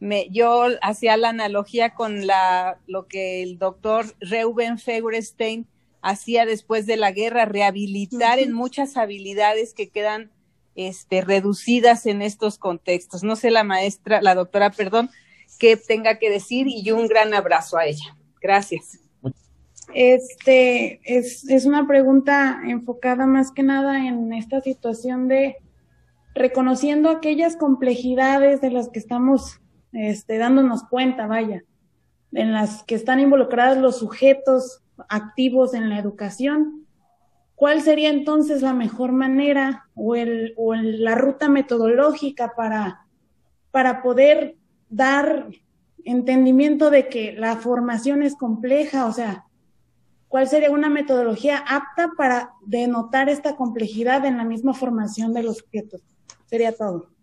me, yo hacía la analogía con la, lo que el doctor Reuben Feuerstein hacía después de la guerra, rehabilitar en muchas habilidades que quedan este, reducidas en estos contextos. No sé la maestra, la doctora, perdón, qué tenga que decir y un gran abrazo a ella. Gracias. Este es, es una pregunta enfocada más que nada en esta situación de reconociendo aquellas complejidades de las que estamos este, dándonos cuenta, vaya, en las que están involucrados los sujetos activos en la educación. ¿Cuál sería entonces la mejor manera o, el, o la ruta metodológica para, para poder dar entendimiento de que la formación es compleja? O sea, ¿cuál sería una metodología apta para denotar esta complejidad en la misma formación de los sujetos? Sería todo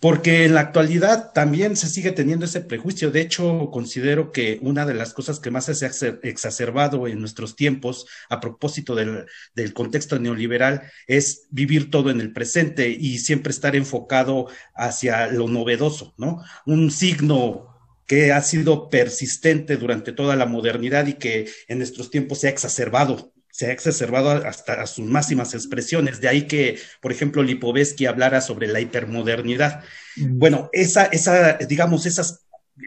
porque en la actualidad también se sigue teniendo ese prejuicio. De hecho, considero que una de las cosas que más se ha exacerbado en nuestros tiempos a propósito del, contexto neoliberal es vivir todo en el presente y siempre estar enfocado hacia lo novedoso, ¿no? Un signo que ha sido persistente durante toda la modernidad y que en nuestros tiempos se ha exacerbado se ha exacerbado hasta sus máximas expresiones. De ahí que, por ejemplo, Lipovetsky hablara sobre la hipermodernidad. Mm. Bueno, esa, esa, digamos, esas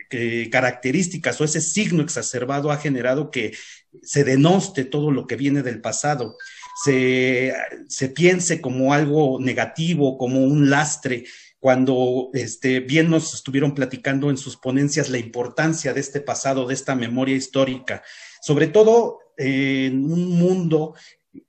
eh, características o ese signo exacerbado ha generado que se denoste todo lo que viene del pasado, se, se piense como algo negativo, como un lastre, cuando este, bien nos estuvieron platicando en sus ponencias la importancia de este pasado, de esta memoria histórica, sobre todo en un mundo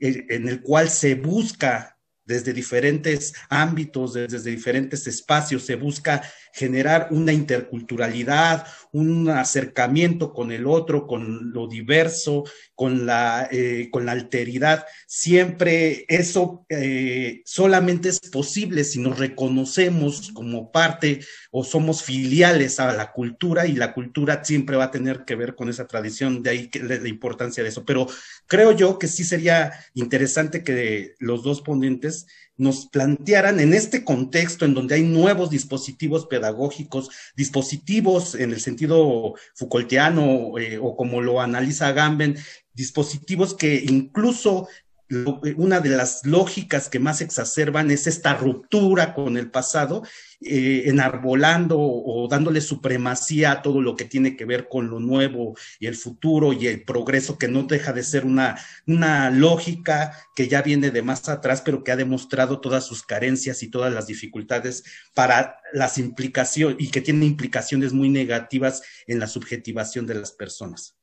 eh, en el cual se busca desde diferentes ámbitos, desde diferentes espacios, se busca generar una interculturalidad, un acercamiento con el otro, con lo diverso, con la, eh, con la alteridad. Siempre eso eh, solamente es posible si nos reconocemos como parte o somos filiales a la cultura y la cultura siempre va a tener que ver con esa tradición, de ahí la importancia de eso. Pero creo yo que sí sería interesante que los dos ponentes nos plantearan en este contexto en donde hay nuevos dispositivos pedagógicos, dispositivos en el sentido Foucaultiano eh, o como lo analiza Gamben, dispositivos que incluso una de las lógicas que más exacerban es esta ruptura con el pasado, eh, enarbolando o dándole supremacía a todo lo que tiene que ver con lo nuevo y el futuro y el progreso, que no deja de ser una, una lógica que ya viene de más atrás, pero que ha demostrado todas sus carencias y todas las dificultades para las implicaciones y que tiene implicaciones muy negativas en la subjetivación de las personas.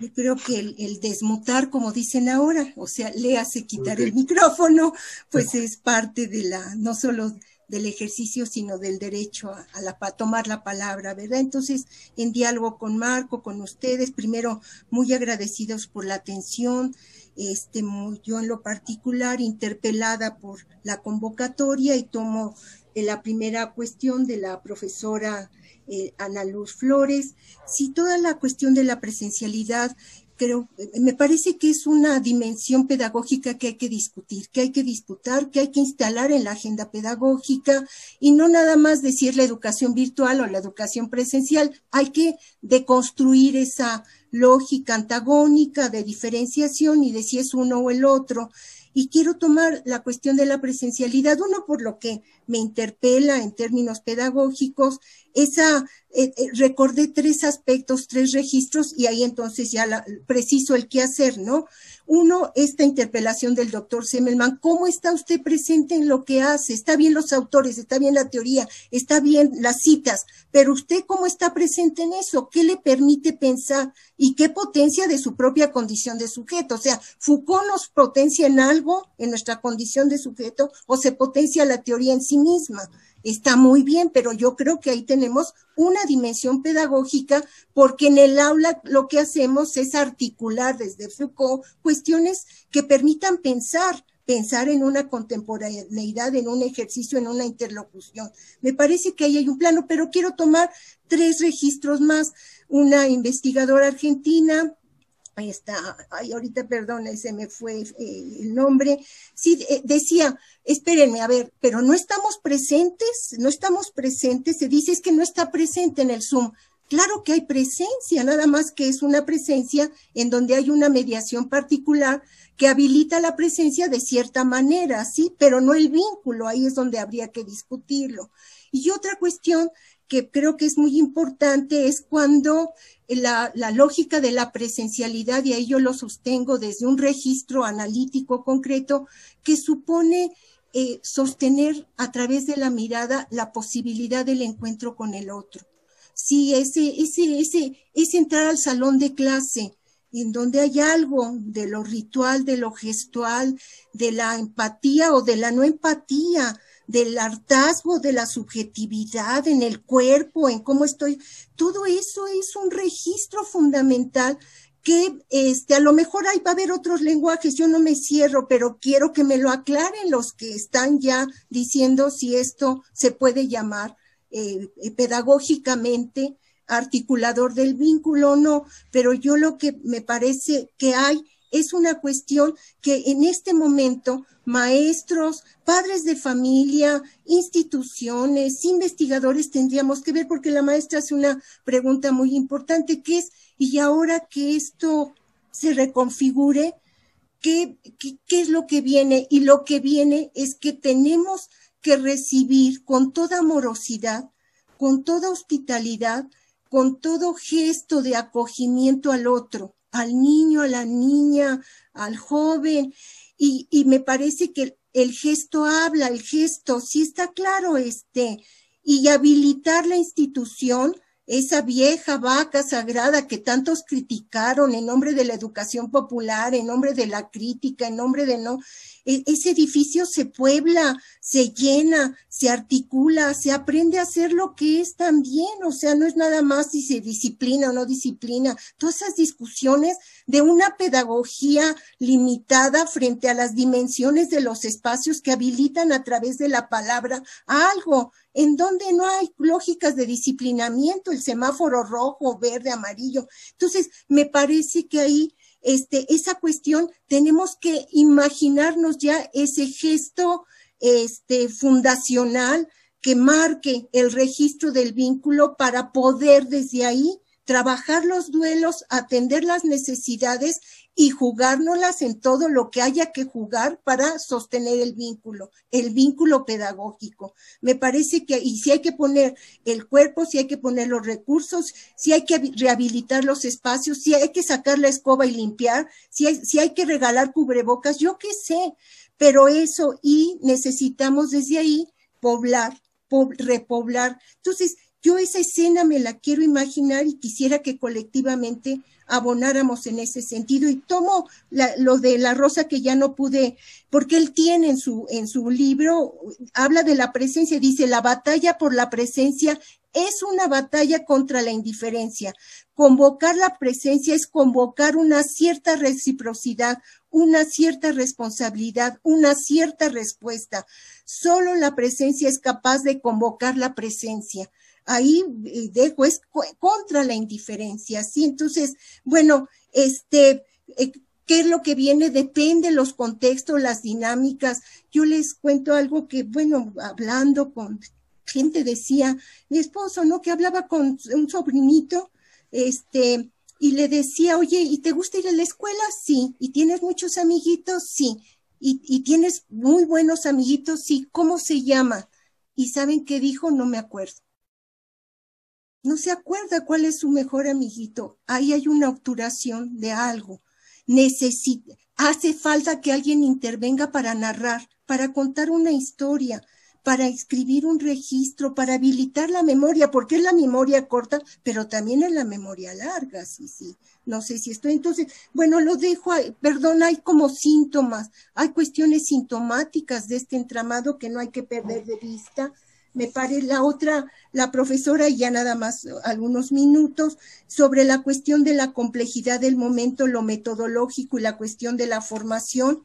Yo creo que el, desmutar, como dicen ahora, o sea, le hace quitar el micrófono, pues es parte de la, no solo del ejercicio, sino del derecho a, la, tomar la palabra, ¿verdad? Entonces, en diálogo con Marco, con ustedes, primero, muy agradecidos por la atención, este, yo en lo particular, interpelada por la convocatoria y tomo eh, la primera cuestión de la profesora eh, Ana Luz Flores, si toda la cuestión de la presencialidad, creo, me parece que es una dimensión pedagógica que hay que discutir, que hay que disputar, que hay que instalar en la agenda pedagógica y no nada más decir la educación virtual o la educación presencial, hay que deconstruir esa lógica antagónica de diferenciación y de si es uno o el otro. Y quiero tomar la cuestión de la presencialidad, uno por lo que me interpela en términos pedagógicos, esa, eh, eh, recordé tres aspectos, tres registros, y ahí entonces ya preciso el qué hacer, ¿no? Uno, esta interpelación del doctor Semmelman, ¿cómo está usted presente en lo que hace? Está bien los autores, está bien la teoría, está bien las citas, pero usted cómo está presente en eso? ¿Qué le permite pensar? ¿Y qué potencia de su propia condición de sujeto? O sea, ¿Foucault nos potencia en algo, en nuestra condición de sujeto, o se potencia la teoría en sí misma? Está muy bien, pero yo creo que ahí tenemos una dimensión pedagógica porque en el aula lo que hacemos es articular desde Foucault cuestiones que permitan pensar, pensar en una contemporaneidad, en un ejercicio, en una interlocución. Me parece que ahí hay un plano, pero quiero tomar tres registros más. Una investigadora argentina, ahí está, ay, ahorita perdón, se me fue eh, el nombre, sí, eh, decía, espérenme, a ver, pero no estamos presentes, no estamos presentes, se dice es que no está presente en el Zoom. Claro que hay presencia, nada más que es una presencia en donde hay una mediación particular que habilita la presencia de cierta manera, sí, pero no el vínculo, ahí es donde habría que discutirlo. Y otra cuestión que creo que es muy importante es cuando la, lógica de la presencialidad, y ahí yo lo sostengo desde un registro analítico concreto, que supone eh, sostener a través de la mirada la posibilidad del encuentro con el otro. Sí, ese, ese, ese, es entrar al salón de clase, en donde hay algo de lo ritual, de lo gestual, de la empatía o de la no empatía, del hartazgo, de la subjetividad en el cuerpo, en cómo estoy. Todo eso es un registro fundamental que este, a lo mejor ahí va a haber otros lenguajes, yo no me cierro, pero quiero que me lo aclaren los que están ya diciendo si esto se puede llamar eh, eh, pedagógicamente articulador del vínculo o no, pero yo lo que me parece que hay es una cuestión que en este momento maestros, padres de familia, instituciones, investigadores tendríamos que ver porque la maestra hace una pregunta muy importante que es, y ahora que esto se reconfigure, ¿qué, qué, qué es lo que viene? Y lo que viene es que tenemos que recibir con toda amorosidad, con toda hospitalidad, con todo gesto de acogimiento al otro, al niño, a la niña, al joven. Y, y me parece que el gesto habla, el gesto, sí está claro este, y habilitar la institución esa vieja vaca sagrada que tantos criticaron en nombre de la educación popular, en nombre de la crítica, en nombre de no, e, ese edificio se puebla, se llena, se articula, se aprende a hacer lo que es también, o sea, no es nada más si se disciplina o no disciplina, todas esas discusiones de una pedagogía limitada frente a las dimensiones de los espacios que habilitan a través de la palabra algo, en donde no hay lógicas de disciplinamiento, el semáforo rojo, verde, amarillo. Entonces, me parece que ahí este, esa cuestión tenemos que imaginarnos ya ese gesto este, fundacional que marque el registro del vínculo para poder desde ahí trabajar los duelos, atender las necesidades y jugárnoslas en todo lo que haya que jugar para sostener el vínculo, el vínculo pedagógico. Me parece que, y si hay que poner el cuerpo, si hay que poner los recursos, si hay que rehabilitar los espacios, si hay que sacar la escoba y limpiar, si hay, si hay que regalar cubrebocas, yo qué sé, pero eso y necesitamos desde ahí poblar, repoblar. Entonces, yo esa escena me la quiero imaginar y quisiera que colectivamente abonáramos en ese sentido. Y tomo lo de la rosa que ya no pude, porque él tiene en su, en su libro, habla de la presencia, dice, la batalla por la presencia es una batalla contra la indiferencia. Convocar la presencia es convocar una cierta reciprocidad, una cierta responsabilidad, una cierta respuesta. Solo la presencia es capaz de convocar la presencia ahí eh, dejo, es contra la indiferencia, ¿sí? Entonces, bueno, este, eh, ¿qué es lo que viene? Depende los contextos, las dinámicas. Yo les cuento algo que, bueno, hablando con gente decía, mi esposo, ¿no? Que hablaba con un sobrinito, este, y le decía, oye, ¿y te gusta ir a la escuela? Sí. ¿Y tienes muchos amiguitos? Sí. ¿Y, y tienes muy buenos amiguitos? Sí. ¿Cómo se llama? ¿Y saben qué dijo? No me acuerdo no se acuerda cuál es su mejor amiguito. Ahí hay una obturación de algo. Necesita, hace falta que alguien intervenga para narrar, para contar una historia, para escribir un registro, para habilitar la memoria, porque es la memoria corta, pero también es la memoria larga, sí, sí. No sé si estoy, entonces, bueno, lo dejo, perdón, hay como síntomas, hay cuestiones sintomáticas de este entramado que no hay que perder de vista me parece la otra, la profesora, y ya nada más algunos minutos, sobre la cuestión de la complejidad del momento, lo metodológico y la cuestión de la formación.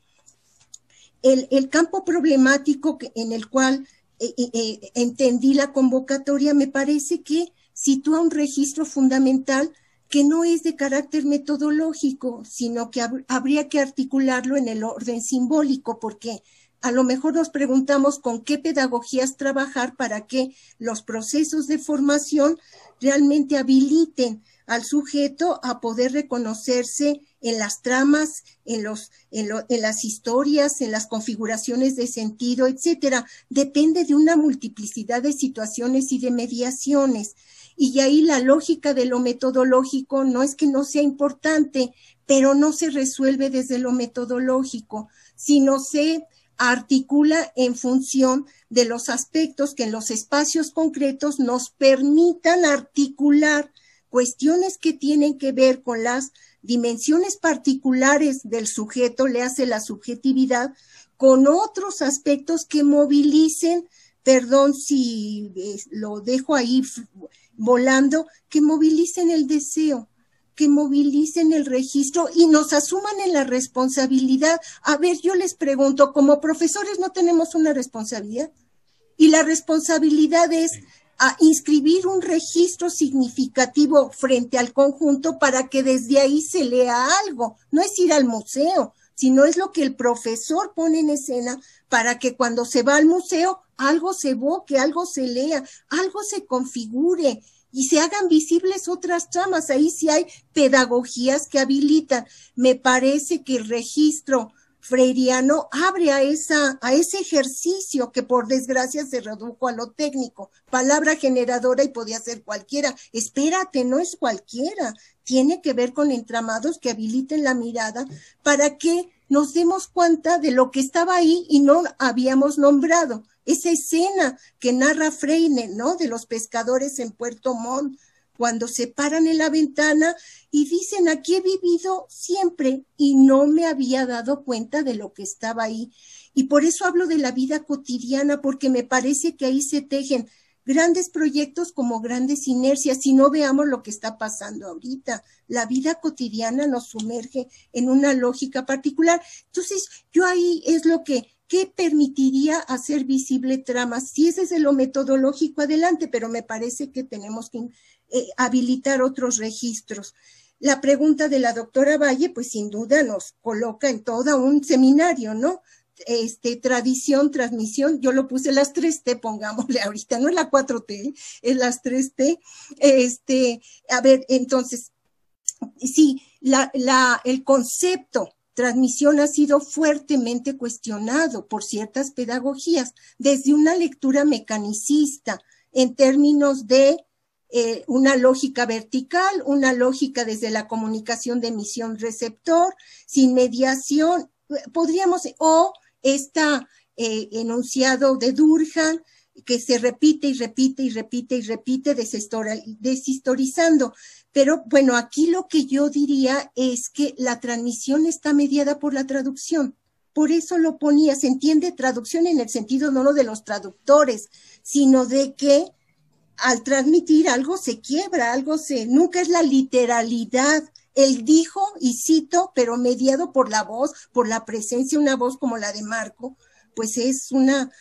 El, el campo problemático en el cual eh, eh, eh, entendí la convocatoria me parece que sitúa un registro fundamental que no es de carácter metodológico, sino que habría que articularlo en el orden simbólico, porque a lo mejor nos preguntamos con qué pedagogías trabajar para que los procesos de formación realmente habiliten al sujeto a poder reconocerse en las tramas, en, los, en, las historias, en las configuraciones de sentido, etcétera. Depende de una multiplicidad de situaciones y de mediaciones. Y ahí la lógica de lo metodológico no es que no sea importante, pero no se resuelve desde lo metodológico, sino se articula en función de los aspectos que en los espacios concretos nos permitan articular cuestiones que tienen que ver con las dimensiones particulares del sujeto, le hace la subjetividad, con otros aspectos que movilicen, perdón si eh, lo dejo ahí volando, que movilicen el deseo, que movilicen el registro y nos asuman en la responsabilidad. A ver, yo les pregunto, como profesores no tenemos una responsabilidad y la responsabilidad es a inscribir un registro significativo frente al conjunto para que desde ahí se lea algo. No es ir al museo, sino es lo que el profesor pone en escena para que cuando se va al museo algo se evoque, algo se lea, algo se configure y se hagan visibles otras tramas. Ahí sí hay pedagogías que habilitan. Me parece que el registro freiriano abre a, esa, a ese ejercicio que por desgracia se redujo a lo técnico. Palabra generadora y podía ser cualquiera. Espérate, no es cualquiera. Tiene que ver con entramados que habiliten la mirada para que nos demos cuenta de lo que estaba ahí y no habíamos nombrado. Esa escena que narra Freine, ¿no? De los pescadores en Puerto Montt, cuando se paran en la ventana y dicen, aquí he vivido siempre y no me había dado cuenta de lo que estaba ahí. Y por eso hablo de la vida cotidiana, porque me parece que ahí se tejen grandes proyectos como grandes inercias, si no veamos lo que está pasando ahorita. La vida cotidiana nos sumerge en una lógica particular. Entonces, yo ahí es lo que ¿qué permitiría hacer visible tramas? Si es desde lo metodológico, adelante, pero me parece que tenemos que eh, habilitar otros registros. La pregunta de la doctora Valle, pues sin duda nos coloca en todo un seminario, ¿no? Este, tradición, transmisión, yo lo puse las tres T, pongámosle ahorita, no es la 4T, es las tres T. Este, a ver, entonces, sí, la, la, el concepto transmisión ha sido fuertemente cuestionado por ciertas pedagogías, desde una lectura mecanicista en términos de eh, una lógica vertical, una lógica desde la comunicación de emisión-receptor, sin mediación, podríamos, o este enunciado de Durkheim, que se repite y repite y repite y repite deshistorizando. Pero bueno, aquí lo que yo diría es que la transmisión está mediada por la traducción. Por eso lo ponía, se entiende traducción en el sentido no de los traductores, sino de que al transmitir algo se quiebra, algo se, nunca es la literalidad. Él dijo, y cito, pero mediado por la voz, por la presencia, una voz como la de Marco, pues es una,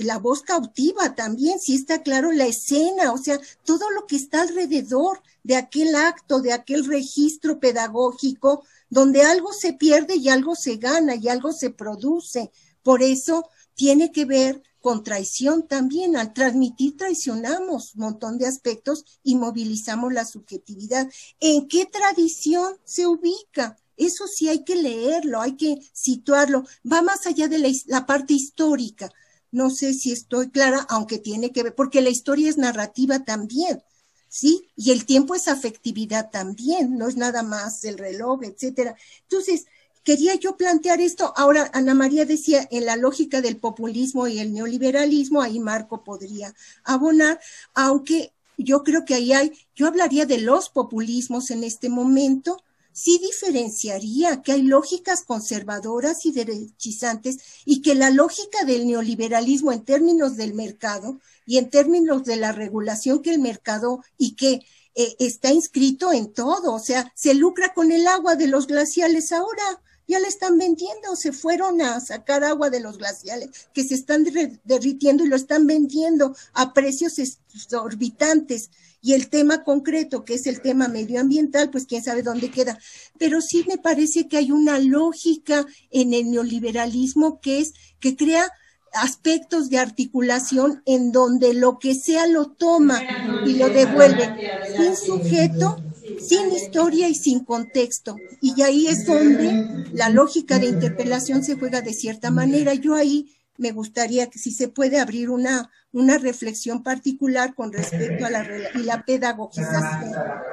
la voz cautiva también, si está claro la escena, o sea, todo lo que está alrededor de aquel acto, de aquel registro pedagógico, donde algo se pierde y algo se gana y algo se produce. Por eso tiene que ver con traición también. Al transmitir traicionamos un montón de aspectos y movilizamos la subjetividad. ¿En qué tradición se ubica? Eso sí hay que leerlo, hay que situarlo. Va más allá de la, parte histórica. No sé si estoy clara, aunque tiene que ver, porque la historia es narrativa también. ¿sí? Y el tiempo es afectividad también, no es nada más el reloj, etcétera. Entonces, quería yo plantear esto. Ahora, Ana María decía, en la lógica del populismo y el neoliberalismo, ahí Marco podría abonar, aunque yo creo que ahí hay, yo hablaría de los populismos en este momento, sí diferenciaría que hay lógicas conservadoras y derechizantes y que la lógica del neoliberalismo en términos del mercado y en términos de la regulación que el mercado y que eh, está inscrito en todo, o sea, se lucra con el agua de los glaciales ahora ya la están vendiendo, se fueron a sacar agua de los glaciales que se están derritiendo y lo están vendiendo a precios exorbitantes. Y el tema concreto, que es el tema medioambiental, pues quién sabe dónde queda. Pero sí me parece que hay una lógica en el neoliberalismo que es que crea aspectos de articulación en donde lo que sea lo toma y lo devuelve. Un sujeto sin historia y sin contexto. Y ahí es donde la lógica de interpelación se juega de cierta manera. Yo ahí me gustaría que si se puede abrir una, una reflexión particular con respecto a la, y la pedagogización.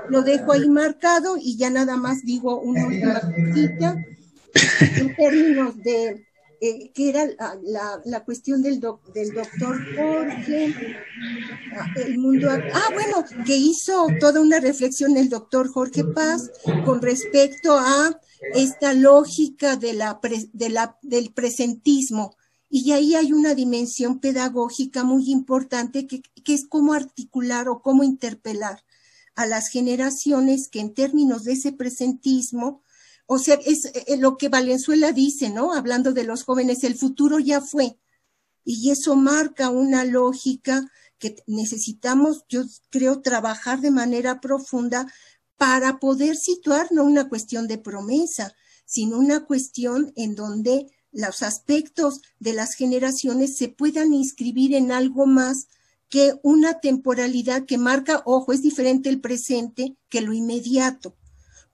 Lo dejo ahí marcado y ya nada más digo una última cosita en términos de eh, que era la, la, cuestión del, del doctor Jorge, ah, el mundo, ah, bueno, que hizo toda una reflexión el doctor Jorge Paz con respecto a esta lógica de la, de la, del presentismo. Y ahí hay una dimensión pedagógica muy importante que, que es cómo articular o cómo interpelar a las generaciones que en términos de ese presentismo o sea, es eh, lo que Valenzuela dice, ¿no? Hablando de los jóvenes, el futuro ya fue. Y eso marca una lógica que necesitamos, yo creo, trabajar de manera profunda para poder situar no una cuestión de promesa, sino una cuestión en donde los aspectos de las generaciones se puedan inscribir en algo más que una temporalidad que marca, ojo, es diferente el presente que lo inmediato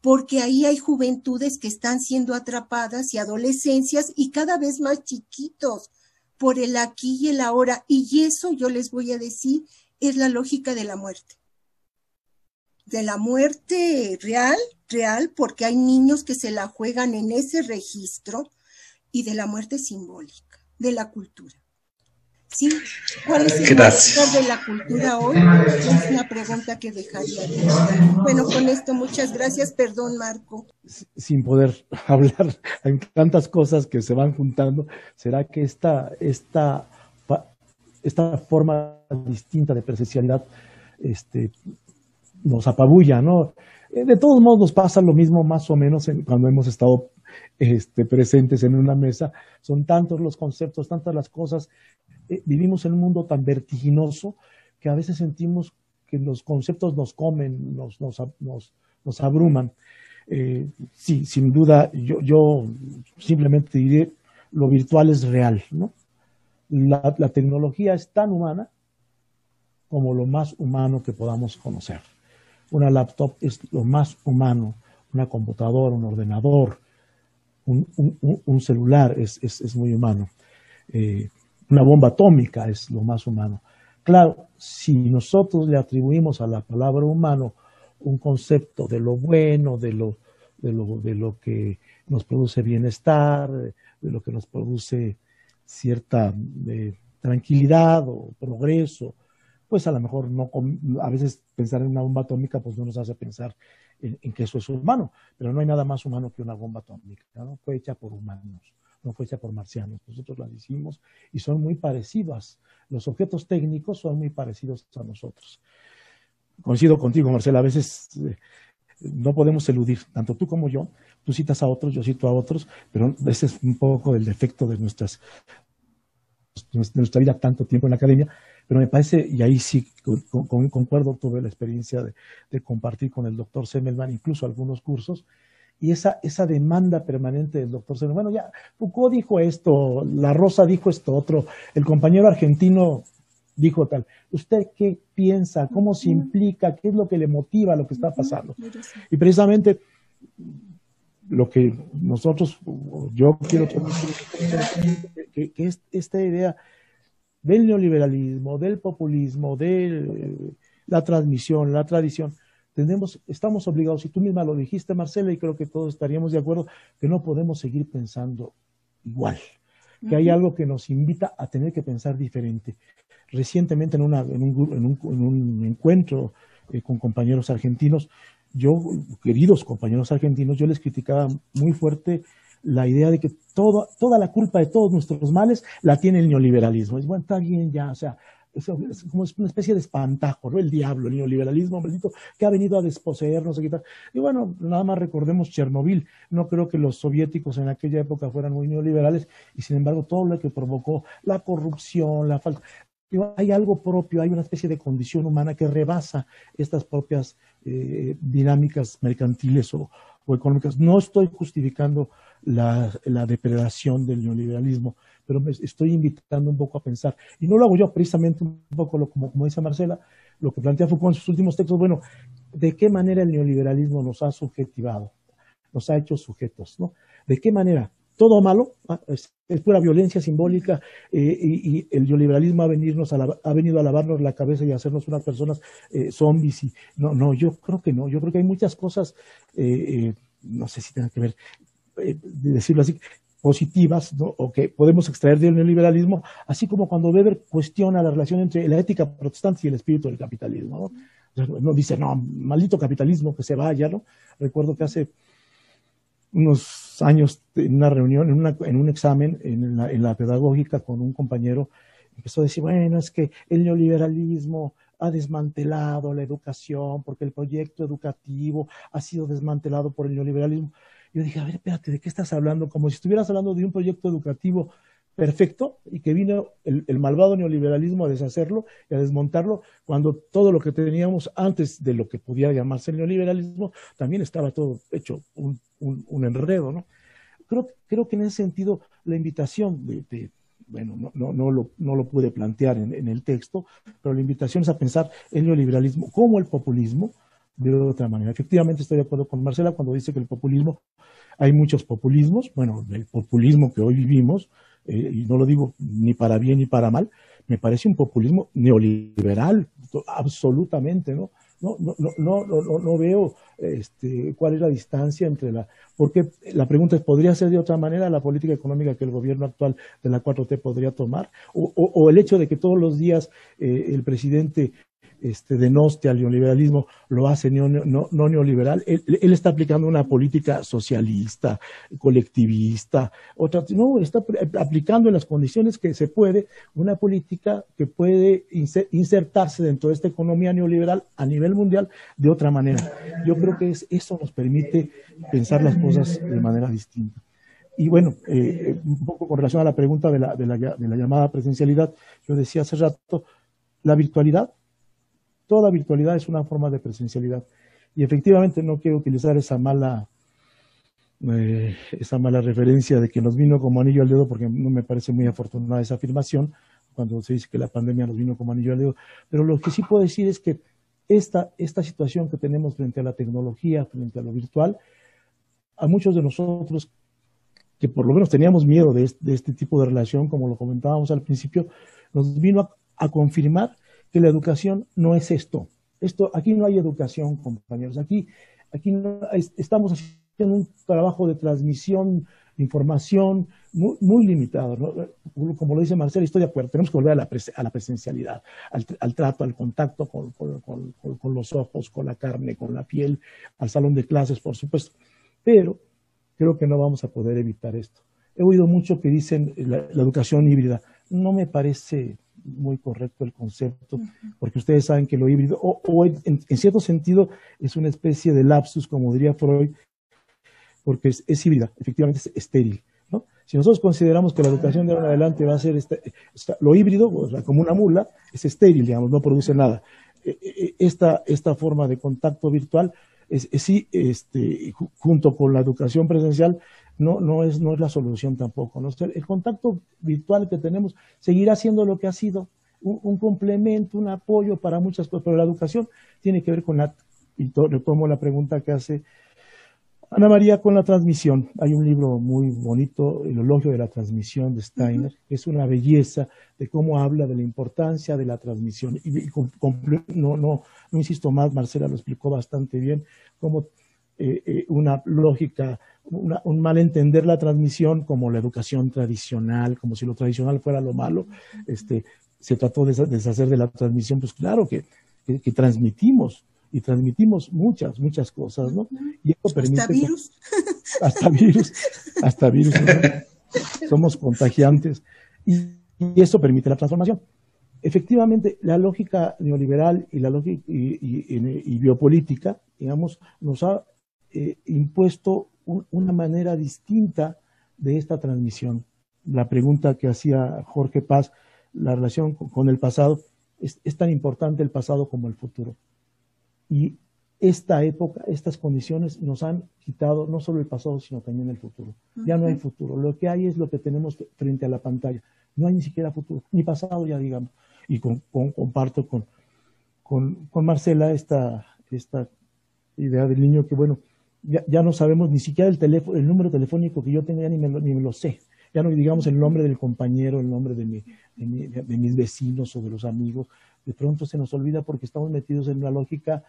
porque ahí hay juventudes que están siendo atrapadas y adolescencias y cada vez más chiquitos por el aquí y el ahora. Y eso yo les voy a decir es la lógica de la muerte. De la muerte real, real, porque hay niños que se la juegan en ese registro, y de la muerte simbólica, de la cultura. ¿Sí? ¿Cuál es el Gracias. de la cultura hoy? Es una pregunta que dejaría. Bueno, con esto muchas gracias. Perdón, Marco. Sin poder <laughs> hablar, hay tantas cosas que se van juntando. ¿Será que esta, esta, esta forma distinta de presencialidad este, nos apabulla, ¿no? Eh, de todos modos pasa lo mismo más o menos cuando hemos estado este, presentes en una mesa. Son tantos los conceptos, tantas las cosas eh, vivimos en un mundo tan vertiginoso que a veces sentimos que los conceptos nos comen, nos, nos, nos, abruman. Eh, sí, sin duda, yo, yo simplemente diré, lo virtual es real, ¿no? La, la tecnología es tan humana como lo más humano que podamos conocer. Una laptop es lo más humano, una computadora, un ordenador, un, un, un celular es, es, es, muy humano. Eh, una bomba atómica es lo más humano. Claro, si nosotros le atribuimos a la palabra humano un concepto de lo bueno, de lo, de lo, de lo que nos produce bienestar, de lo que nos produce cierta eh, tranquilidad o progreso, pues a lo mejor no, a veces pensar en una bomba atómica pues no nos hace pensar en, en, que eso es humano, pero no hay nada más humano que una bomba atómica, ¿no? Fue hecha por humanos no fue hecha por marcianos, nosotros las hicimos y son muy parecidas. Los objetos técnicos son muy parecidos a nosotros. Coincido contigo, Marcela, a veces eh, no podemos eludir, tanto tú como yo, tú citas a otros, yo cito a otros, pero ese es un poco el defecto de nuestras de nuestra vida tanto tiempo en la academia, pero me parece, y ahí sí concuerdo, tuve la experiencia de, de compartir con el doctor Semmelman incluso algunos cursos, y esa, esa demanda permanente del doctor Seno. Bueno, ya Foucault dijo esto, La Rosa dijo esto otro, el compañero argentino dijo tal. ¿Usted qué piensa? ¿Cómo se implica? ¿Qué es lo que le motiva lo que está pasando? Y precisamente lo que nosotros, yo quiero que, que es esta idea del neoliberalismo, del populismo, de la transmisión, la tradición, tenemos, estamos obligados, y tú misma lo dijiste, Marcela, y creo que todos estaríamos de acuerdo, que no podemos seguir pensando igual, que hay algo que nos invita a tener que pensar diferente. Recientemente en, una, en, un, en, un, en un, encuentro eh, con compañeros argentinos, yo, queridos compañeros argentinos, yo les criticaba muy fuerte la idea de que todo, toda la culpa de todos nuestros males la tiene el neoliberalismo. Es bueno, está bien ya, o sea, es, como una especie de espantajo, ¿no? El diablo, el neoliberalismo maldito, que ha venido a desposeernos, a quitar. Y bueno, nada más recordemos Chernobyl. No creo que los soviéticos en aquella época fueran muy neoliberales y sin embargo todo lo que provocó la corrupción, la falta. Hay algo propio, hay una especie de condición humana que rebasa estas propias eh, dinámicas mercantiles o, o económicas. No estoy justificando la, depredación del neoliberalismo, pero me estoy invitando un poco a pensar. Y no lo hago yo, precisamente un poco lo, como, como dice Marcela, lo que plantea Foucault en sus últimos textos. Bueno, de qué manera el neoliberalismo nos ha subjetivado, nos ha hecho sujetos, ¿no? ¿De qué manera? Todo malo, ah, es, pura violencia simbólica eh, y, el neoliberalismo ha, venirnos ha venido a lavarnos la cabeza y a hacernos unas personas eh, zombies. Y, no, no, yo creo que no. Yo creo que hay muchas cosas, eh, no sé si tengan que ver, decirlo así, positivas o que podemos extraer del neoliberalismo, así como cuando Weber cuestiona la relación entre la ética protestante y el espíritu del capitalismo. ¿no? no dice, no, maldito capitalismo, que se vaya, ¿no? Recuerdo que hace unos años en una reunión, en, un examen en la, en la, pedagógica con un compañero, empezó a decir, bueno, es que el neoliberalismo ha desmantelado la educación porque el proyecto educativo ha sido desmantelado por el neoliberalismo. Yo dije, a ver, espérate, ¿de qué estás hablando? Como si estuvieras hablando de un proyecto educativo perfecto y que vino el, malvado neoliberalismo a deshacerlo y a desmontarlo cuando todo lo que teníamos antes de lo que podía llamarse el neoliberalismo también estaba todo hecho un, enredo, ¿no? Creo, creo que en ese sentido la invitación de, bueno, no, no, no, lo, no lo pude plantear en, en, el texto, pero la invitación es a pensar el neoliberalismo como el populismo, de otra manera. Efectivamente estoy de acuerdo con Marcela cuando dice que el populismo, hay muchos populismos, bueno, el populismo que hoy vivimos, eh, y no lo digo ni para bien ni para mal, me parece un populismo neoliberal, absolutamente, ¿no? No, no, no, no, no, veo este, cuál es la distancia entre la... Porque la pregunta es, ¿podría ser de otra manera la política económica que el gobierno actual de la 4T podría tomar? O, el hecho de que todos los días eh, el presidente este, denoste al neoliberalismo, lo hace no, neoliberal. Él, está aplicando una política socialista, colectivista, otra, no, está aplicando en las condiciones que se puede una política que puede insertarse dentro de esta economía neoliberal a nivel mundial de otra manera. Yo creo que eso nos permite pensar las cosas de manera distinta. Y bueno, eh, un poco con relación a la pregunta de la, de la llamada presencialidad, yo decía hace rato, la virtualidad Toda virtualidad es una forma de presencialidad. Y efectivamente no quiero utilizar esa mala, eh, esa mala referencia de que nos vino como anillo al dedo, porque no me parece muy afortunada esa afirmación, cuando se dice que la pandemia nos vino como anillo al dedo. Pero lo que sí puedo decir es que esta, esta situación que tenemos frente a la tecnología, frente a lo virtual, a muchos de nosotros que por lo menos teníamos miedo de este, tipo de relación, como lo comentábamos al principio, nos vino a confirmar que la educación no es esto. Esto, aquí no hay educación, compañeros. Aquí, aquí estamos haciendo un trabajo de transmisión de información muy, limitado. Como lo dice Marcela, estoy de acuerdo. Tenemos que volver a la, a la presencialidad, al, trato, al contacto con, los ojos, con la carne, con la piel, al salón de clases, por supuesto. Pero creo que no vamos a poder evitar esto. He oído mucho que dicen la educación híbrida. No me parece muy correcto el concepto, porque ustedes saben que lo híbrido, o, en, cierto sentido, es una especie de lapsus, como diría Freud, porque es, híbrida, efectivamente es estéril. ¿no? Si nosotros consideramos que la educación de ahora en adelante va a ser este, lo híbrido, como una mula, es estéril, digamos, no produce nada. E, e, e, esta, esta forma de contacto virtual es, sí, este, junto con la educación presencial, no, no, es, no es la solución tampoco. ¿no? El contacto virtual que tenemos seguirá siendo lo que ha sido, un, complemento, un apoyo para muchas cosas, pero la educación tiene que ver con la, y retomo la pregunta que hace Ana María con la transmisión. Hay un libro muy bonito, El elogio de la transmisión de Steiner, que es una belleza de cómo habla de la importancia de la transmisión. Y, no, no, no insisto más, Marcela lo explicó bastante bien, cómo eh, eh, una lógica, un mal entender la transmisión como la educación tradicional, como si lo tradicional fuera lo malo. Este, se trató de deshacer de la transmisión, pues claro que, que, transmitimos y transmitimos muchas, muchas cosas, ¿no? Y eso permite... <laughs> Hasta virus. Hasta virus, hasta virus. <laughs> Somos contagiantes. Y, y, eso permite la transformación. Efectivamente, la lógica neoliberal y la lógica y, y biopolítica, digamos, nos ha eh, impuesto una manera distinta de esta transmisión. La pregunta que hacía Jorge Paz, la relación con, el pasado, es, tan importante el pasado como el futuro. Y esta época, estas condiciones nos han quitado no solo el pasado, sino también el futuro. Ya no hay futuro. Lo que hay es lo que tenemos frente a la pantalla. No hay ni siquiera futuro, ni pasado ya digamos. Y comparto con, con, Marcela esta, esta idea del niño que, bueno, ya, no sabemos ni siquiera el teléfono, el número telefónico que yo tenía ni me, ni me lo sé. Ya no digamos el nombre del compañero, el nombre de, mi, de, mis vecinos o de los amigos. De pronto se nos olvida porque estamos metidos en una lógica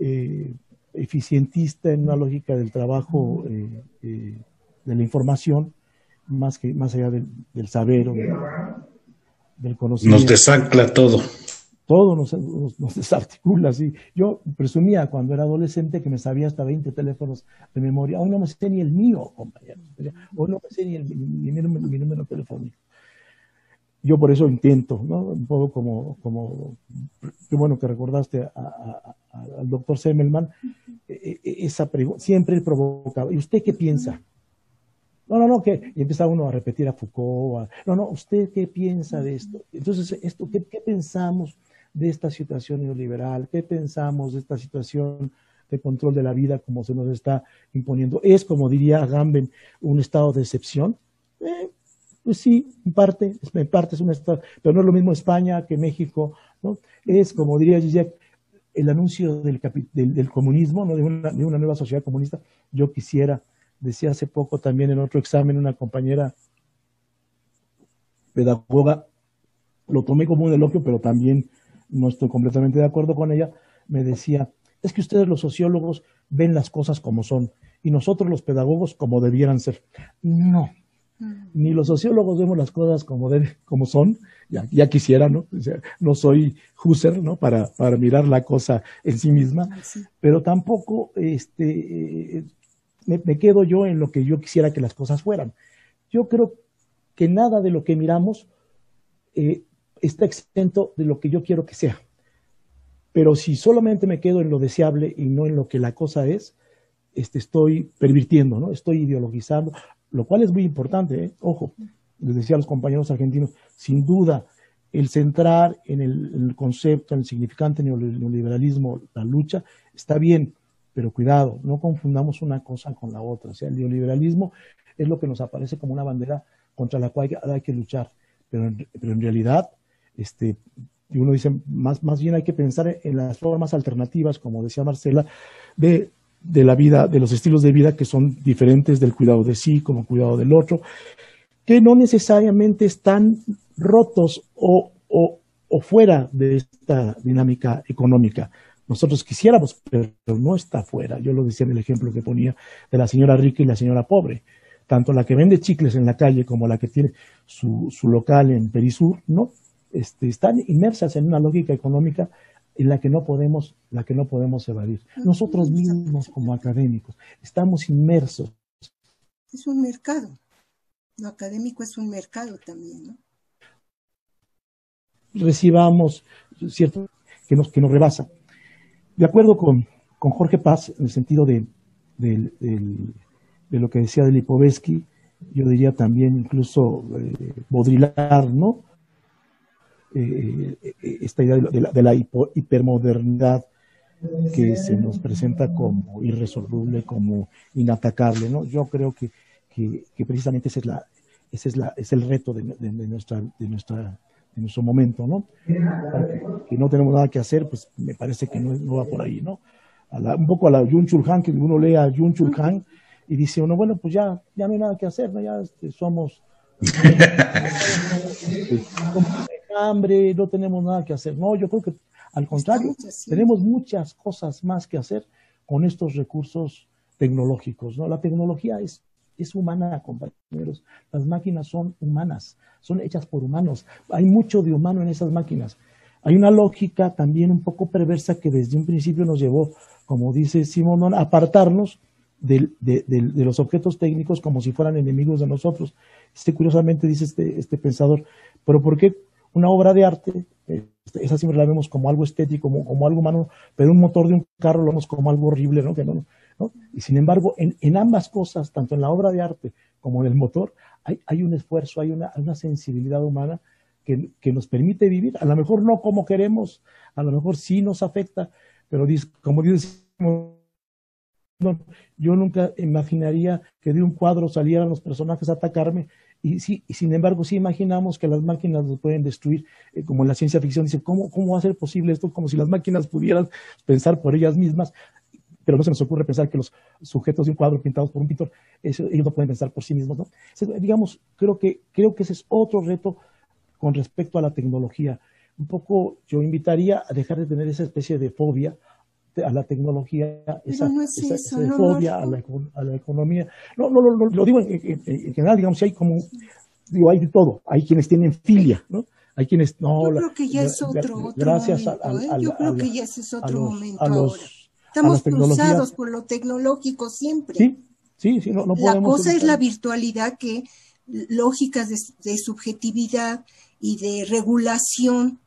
eh, eficientista, en una lógica del trabajo eh, eh, de la información, más, que, más allá del, saber o del conocimiento. Nos desancla todo todo nos, nos, <laughs> desarticula así. Yo presumía cuando era adolescente que me sabía hasta 20 teléfonos de memoria. Hoy no me sé ni el mío, compañero. Hoy no me sé ni el, mi, número, telefónico. Yo por eso intento, ¿no? Un poco como, como qué bueno que recordaste al doctor Semmelman, e, e, esa siempre él provocaba. ¿Y usted qué piensa? No, no, no, que y empieza uno a repetir a Foucault. no, no, ¿usted qué piensa de esto? Entonces, esto, ¿qué, qué pensamos? De esta situación neoliberal? ¿Qué pensamos de esta situación de control de la vida como se nos está imponiendo? ¿Es, como diría Gamben, un estado de excepción? Eh, pues sí, en parte, en parte es un estado, pero no es lo mismo España que México, ¿no? Es, como diría Zizek, el anuncio del, del, comunismo, ¿no? de, una, de una nueva sociedad comunista. Yo quisiera, decía hace poco también en otro examen una compañera pedagoga, lo tomé como un elogio, pero también no estoy completamente de acuerdo con ella, me decía, es que ustedes los sociólogos ven las cosas como son y nosotros los pedagogos como debieran ser. No, ni los sociólogos vemos las cosas como, como son, ya, ya quisiera, ¿no? no soy Husserl, ¿no? Para, para mirar la cosa en sí misma, pero tampoco este, me, me, quedo yo en lo que yo quisiera que las cosas fueran. Yo creo que nada de lo que miramos eh, está exento de lo que yo quiero que sea. Pero si solamente me quedo en lo deseable y no en lo que la cosa es, este, estoy pervirtiendo, ¿no? Estoy ideologizando, lo cual es muy importante, ¿eh? ojo, les decía a los compañeros argentinos, sin duda, el centrar en el, concepto, en el significante neoliberalismo, la lucha, está bien, pero cuidado, no confundamos una cosa con la otra. O sea, el neoliberalismo es lo que nos aparece como una bandera contra la cual hay que luchar, pero pero en realidad este, y uno dice, más, más bien hay que pensar en las formas alternativas, como decía Marcela, de, de la vida, de los estilos de vida que son diferentes del cuidado de sí como cuidado del otro, que no necesariamente están rotos o, o, o fuera de esta dinámica económica. Nosotros quisiéramos, pero no está fuera. Yo lo decía en el ejemplo que ponía de la señora rica y la señora pobre. Tanto la que vende chicles en la calle como la que tiene su, su local en Perisur, ¿no? Este, están inmersas en una lógica económica en la que no podemos, la que no podemos evadir. Nosotros mismos como académicos estamos inmersos. Es un mercado. Lo académico es un mercado también, ¿no? Recibamos, ¿cierto? Que nos, que nos rebasa. De acuerdo con, con Jorge Paz, en el sentido de, de, lo que decía de Lipovetsky, yo diría también incluso eh, Baudrillard, ¿no? Eh, eh, esta idea de la, hipermodernidad que se nos presenta como irresoluble, como inatacable, ¿no? Yo creo que, que, precisamente ese es la, ese es la, es el reto de, nuestra, de nuestra, de nuestro momento, ¿no? Que, no tenemos nada que hacer, pues me parece que no, va por ahí, ¿no? un poco a la Jun Chul Han, que uno lee a Jun Chul Han y dice uno, bueno, pues ya, ya no hay nada que hacer, ¿no? Ya este, somos <laughs> <laughs> hambre, no tenemos nada que hacer. No, yo creo que al contrario, tenemos muchas cosas más que hacer con estos recursos tecnológicos. ¿no? La tecnología es, es humana, compañeros. Las máquinas son humanas, son hechas por humanos. Hay mucho de humano en esas máquinas. Hay una lógica también un poco perversa que desde un principio nos llevó, como dice Simón, a apartarnos de, los objetos técnicos como si fueran enemigos de nosotros. Este, curiosamente dice este, este pensador, pero ¿por qué una obra de arte, este, esa siempre la vemos como algo estético, como, algo humano, pero un motor de un carro lo vemos como algo horrible, ¿no? Que no, ¿no? Y sin embargo, en, ambas cosas, tanto en la obra de arte como en el motor, hay, hay un esfuerzo, hay una, una sensibilidad humana que, que, nos permite vivir, a lo mejor no como queremos, a lo mejor sí nos afecta, pero como dice yo nunca imaginaría que de un cuadro salieran los personajes a atacarme y, sí, sin embargo, sí imaginamos que las máquinas nos pueden destruir, eh, como en la ciencia ficción dice, ¿cómo, ¿cómo va a ser posible esto? Como si las máquinas pudieran pensar por ellas mismas. pero no se nos ocurre pensar que los sujetos de un cuadro pintados por un pintor, ellos no pueden pensar por sí mismos, ¿no? digamos, creo que, creo que ese es otro reto con respecto a la tecnología. Un poco yo invitaría a dejar de tener esa especie de fobia a la tecnología, esa, fobia a, la, a, la, economía. No, no, no, lo digo en, general, digamos, si hay como, digo, hay de todo. Hay quienes tienen filia, ¿no? Hay quienes no. Yo creo que ya es otro, otro gracias momento. Yo creo que ya es otro momento ahora. Estamos cruzados por lo tecnológico siempre. Sí, sí, sí, no, no La cosa es la virtualidad que lógicas de, de subjetividad y de regulación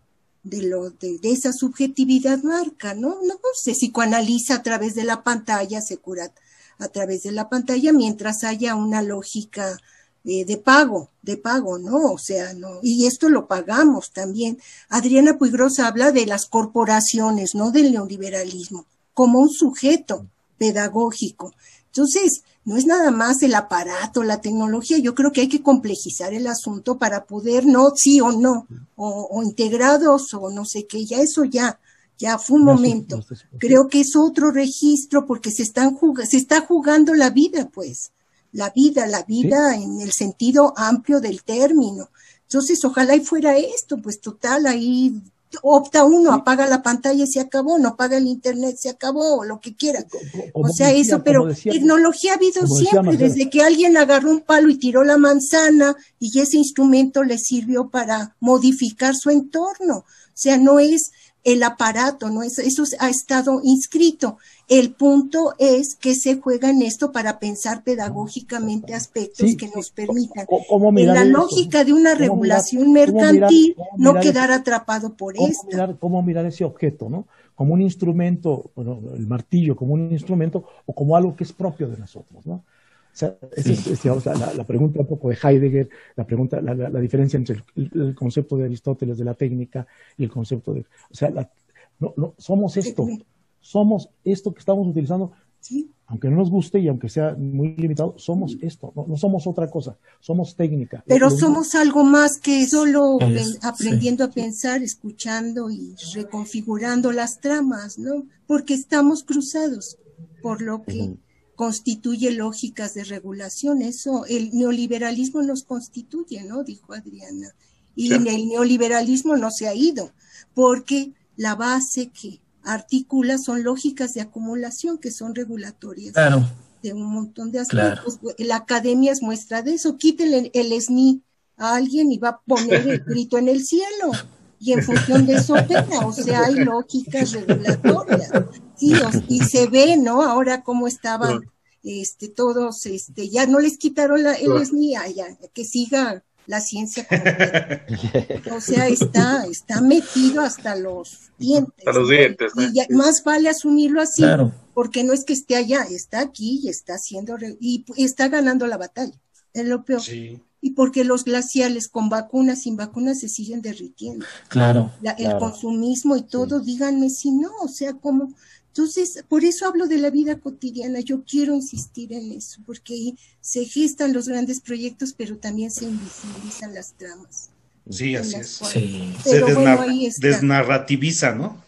de, lo, de, esa subjetividad marca, ¿no? No se psicoanaliza a través de la pantalla, se cura a través de la pantalla mientras haya una lógica eh, de pago, de pago, ¿no? O sea, no, y esto lo pagamos también. Adriana Puigrosa habla de las corporaciones, no del neoliberalismo, como un sujeto pedagógico. Entonces, no es nada más el aparato, la tecnología, yo creo que hay que complejizar el asunto para poder, no, sí o no, o, integrados o no sé qué, ya eso ya, ya fue un momento. Creo que es otro registro porque se, están se está jugando la vida, pues, la vida, la vida en el sentido amplio del término. Entonces, ojalá y fuera esto, pues total, ahí opta uno, apaga la pantalla y se acabó, no apaga el internet, se acabó, o lo que quiera. O sea, eso, pero tecnología ha habido siempre, desde que alguien agarró un palo y tiró la manzana y ese instrumento le sirvió para modificar su entorno. O sea, no es el aparato, ¿no? Eso, eso ha estado inscrito. El punto es que se juega en esto para pensar pedagógicamente aspectos que nos permitan, en la lógica de una regulación mercantil, no quedar atrapado por esto. ¿Cómo mirar ese objeto, no? Como un instrumento, bueno, el martillo como un instrumento o como algo que es propio de nosotros, ¿no? O sea, esa es, la, pregunta un poco de Heidegger, la pregunta, la, diferencia entre el, concepto de Aristóteles de la técnica y el concepto de, o sea, no, no, somos esto, somos esto que estamos utilizando, aunque no nos guste y aunque sea muy limitado, somos esto, no, somos otra cosa, somos técnica. Pero somos algo más que solo aprendiendo a pensar, escuchando y reconfigurando las tramas, ¿no? Porque estamos cruzados por lo que constituye lógicas de regulación. Eso, el neoliberalismo nos constituye, ¿no? Dijo Adriana. Y el neoliberalismo no se ha ido, porque la base que articula son lógicas de acumulación que son regulatorias. De un montón de aspectos. La academia es muestra de eso. Quítele el SNI a alguien y va a poner el <laughs> grito en el cielo. Y en función de eso opera. O sea, hay lógicas regulatorias. Sí, y se ve, ¿no? Ahora cómo estaban este, todos, este, ya no les quitaron la, el SNI, ya, que siga la ciencia O sea, está, está metido hasta los dientes. Hasta los dientes. Y más vale asumirlo así, porque no es que esté allá, está aquí y está haciendo, y está ganando la batalla. Es lo peor. Y porque los glaciales con vacunas, sin vacunas, se siguen derritiendo. Claro. el consumismo y todo, díganme si no, o sea, como entonces, por eso hablo de la vida cotidiana, yo quiero insistir en eso, porque ahí se gestan los grandes proyectos, pero también se invisibilizan las tramas. Sí, así es. Se desnarrativiza, ¿no?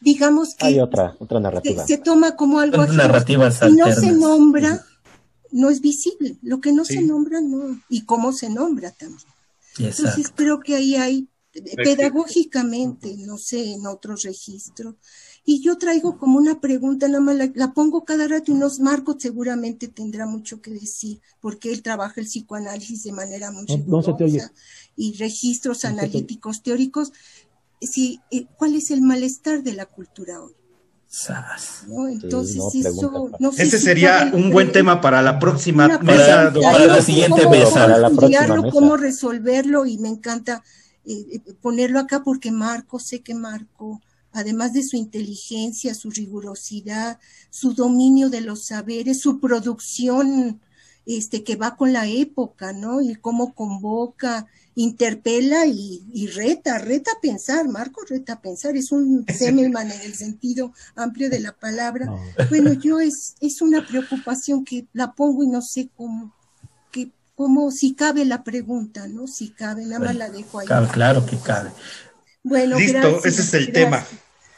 Digamos que hay otra, otra narrativa. Se, toma como algo <laughs> narrativa y no se nombra, <laughs> no es visible. Lo que no se nombra, no. Y cómo se nombra también. Entonces creo que ahí hay, pedagógicamente, no sé, en otros registros, y yo traigo como una pregunta, nada más la, pongo cada rato y nos Marcos seguramente tendrá mucho que decir, porque él trabaja el psicoanálisis de manera muy no, y registros analíticos teóricos. Sí, eh, ¿Cuál es el malestar de la cultura hoy? Entonces, eso, no Ese sería un buen tema para la próxima mesa. Para, la siguiente mesa. la próxima Cómo resolverlo y me encanta eh, eh, ponerlo acá porque Marco, sé que Marco además de su inteligencia, su rigurosidad, su dominio de los saberes, su producción este, que va con la época, ¿no? Y cómo convoca, interpela y, reta, reta a pensar, Marco reta a pensar, es un <laughs> Semmelman en el sentido amplio de la palabra. Bueno, yo es, es una preocupación que la pongo y no sé cómo, que, cómo, si cabe la pregunta, ¿no? Si cabe, nada más la dejo ahí. claro que cabe. Bueno, Listo, ese es el tema.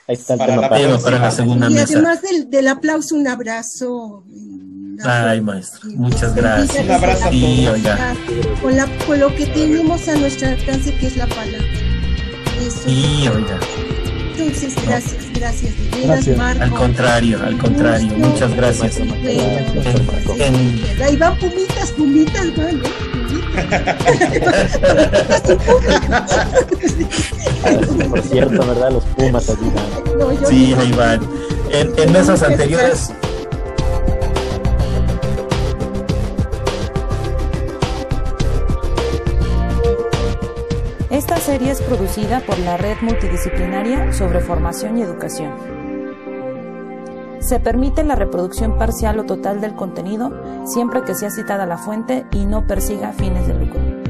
Ahí está el Para tema la para, Tema para la segunda Y mesa. además del, del aplauso, un abrazo. Ay, maestro, muchas gracias. Un abrazo a Sí, todos. oiga. Con, la, con lo que tenemos a nuestro alcance, que es la palabra. Eso. Sí, oiga. Entonces, gracias, gracias. De veras, Gracias. Marco. Al contrario, al contrario. Gusto. Muchas gracias. Bueno, Gracias, pues, En- ahí van pumitas, pumitas, van, ¿eh? Pumitas. <laughs> Por cierto, ¿verdad? Los Pumas ayudan. No, Sí, ahí van. En, en mesas anteriores, serie es producida por la Red Multidisciplinaria sobre Formación y Educación. Se permite la reproducción parcial o total del contenido siempre que sea citada la fuente y no persiga fines de lucro.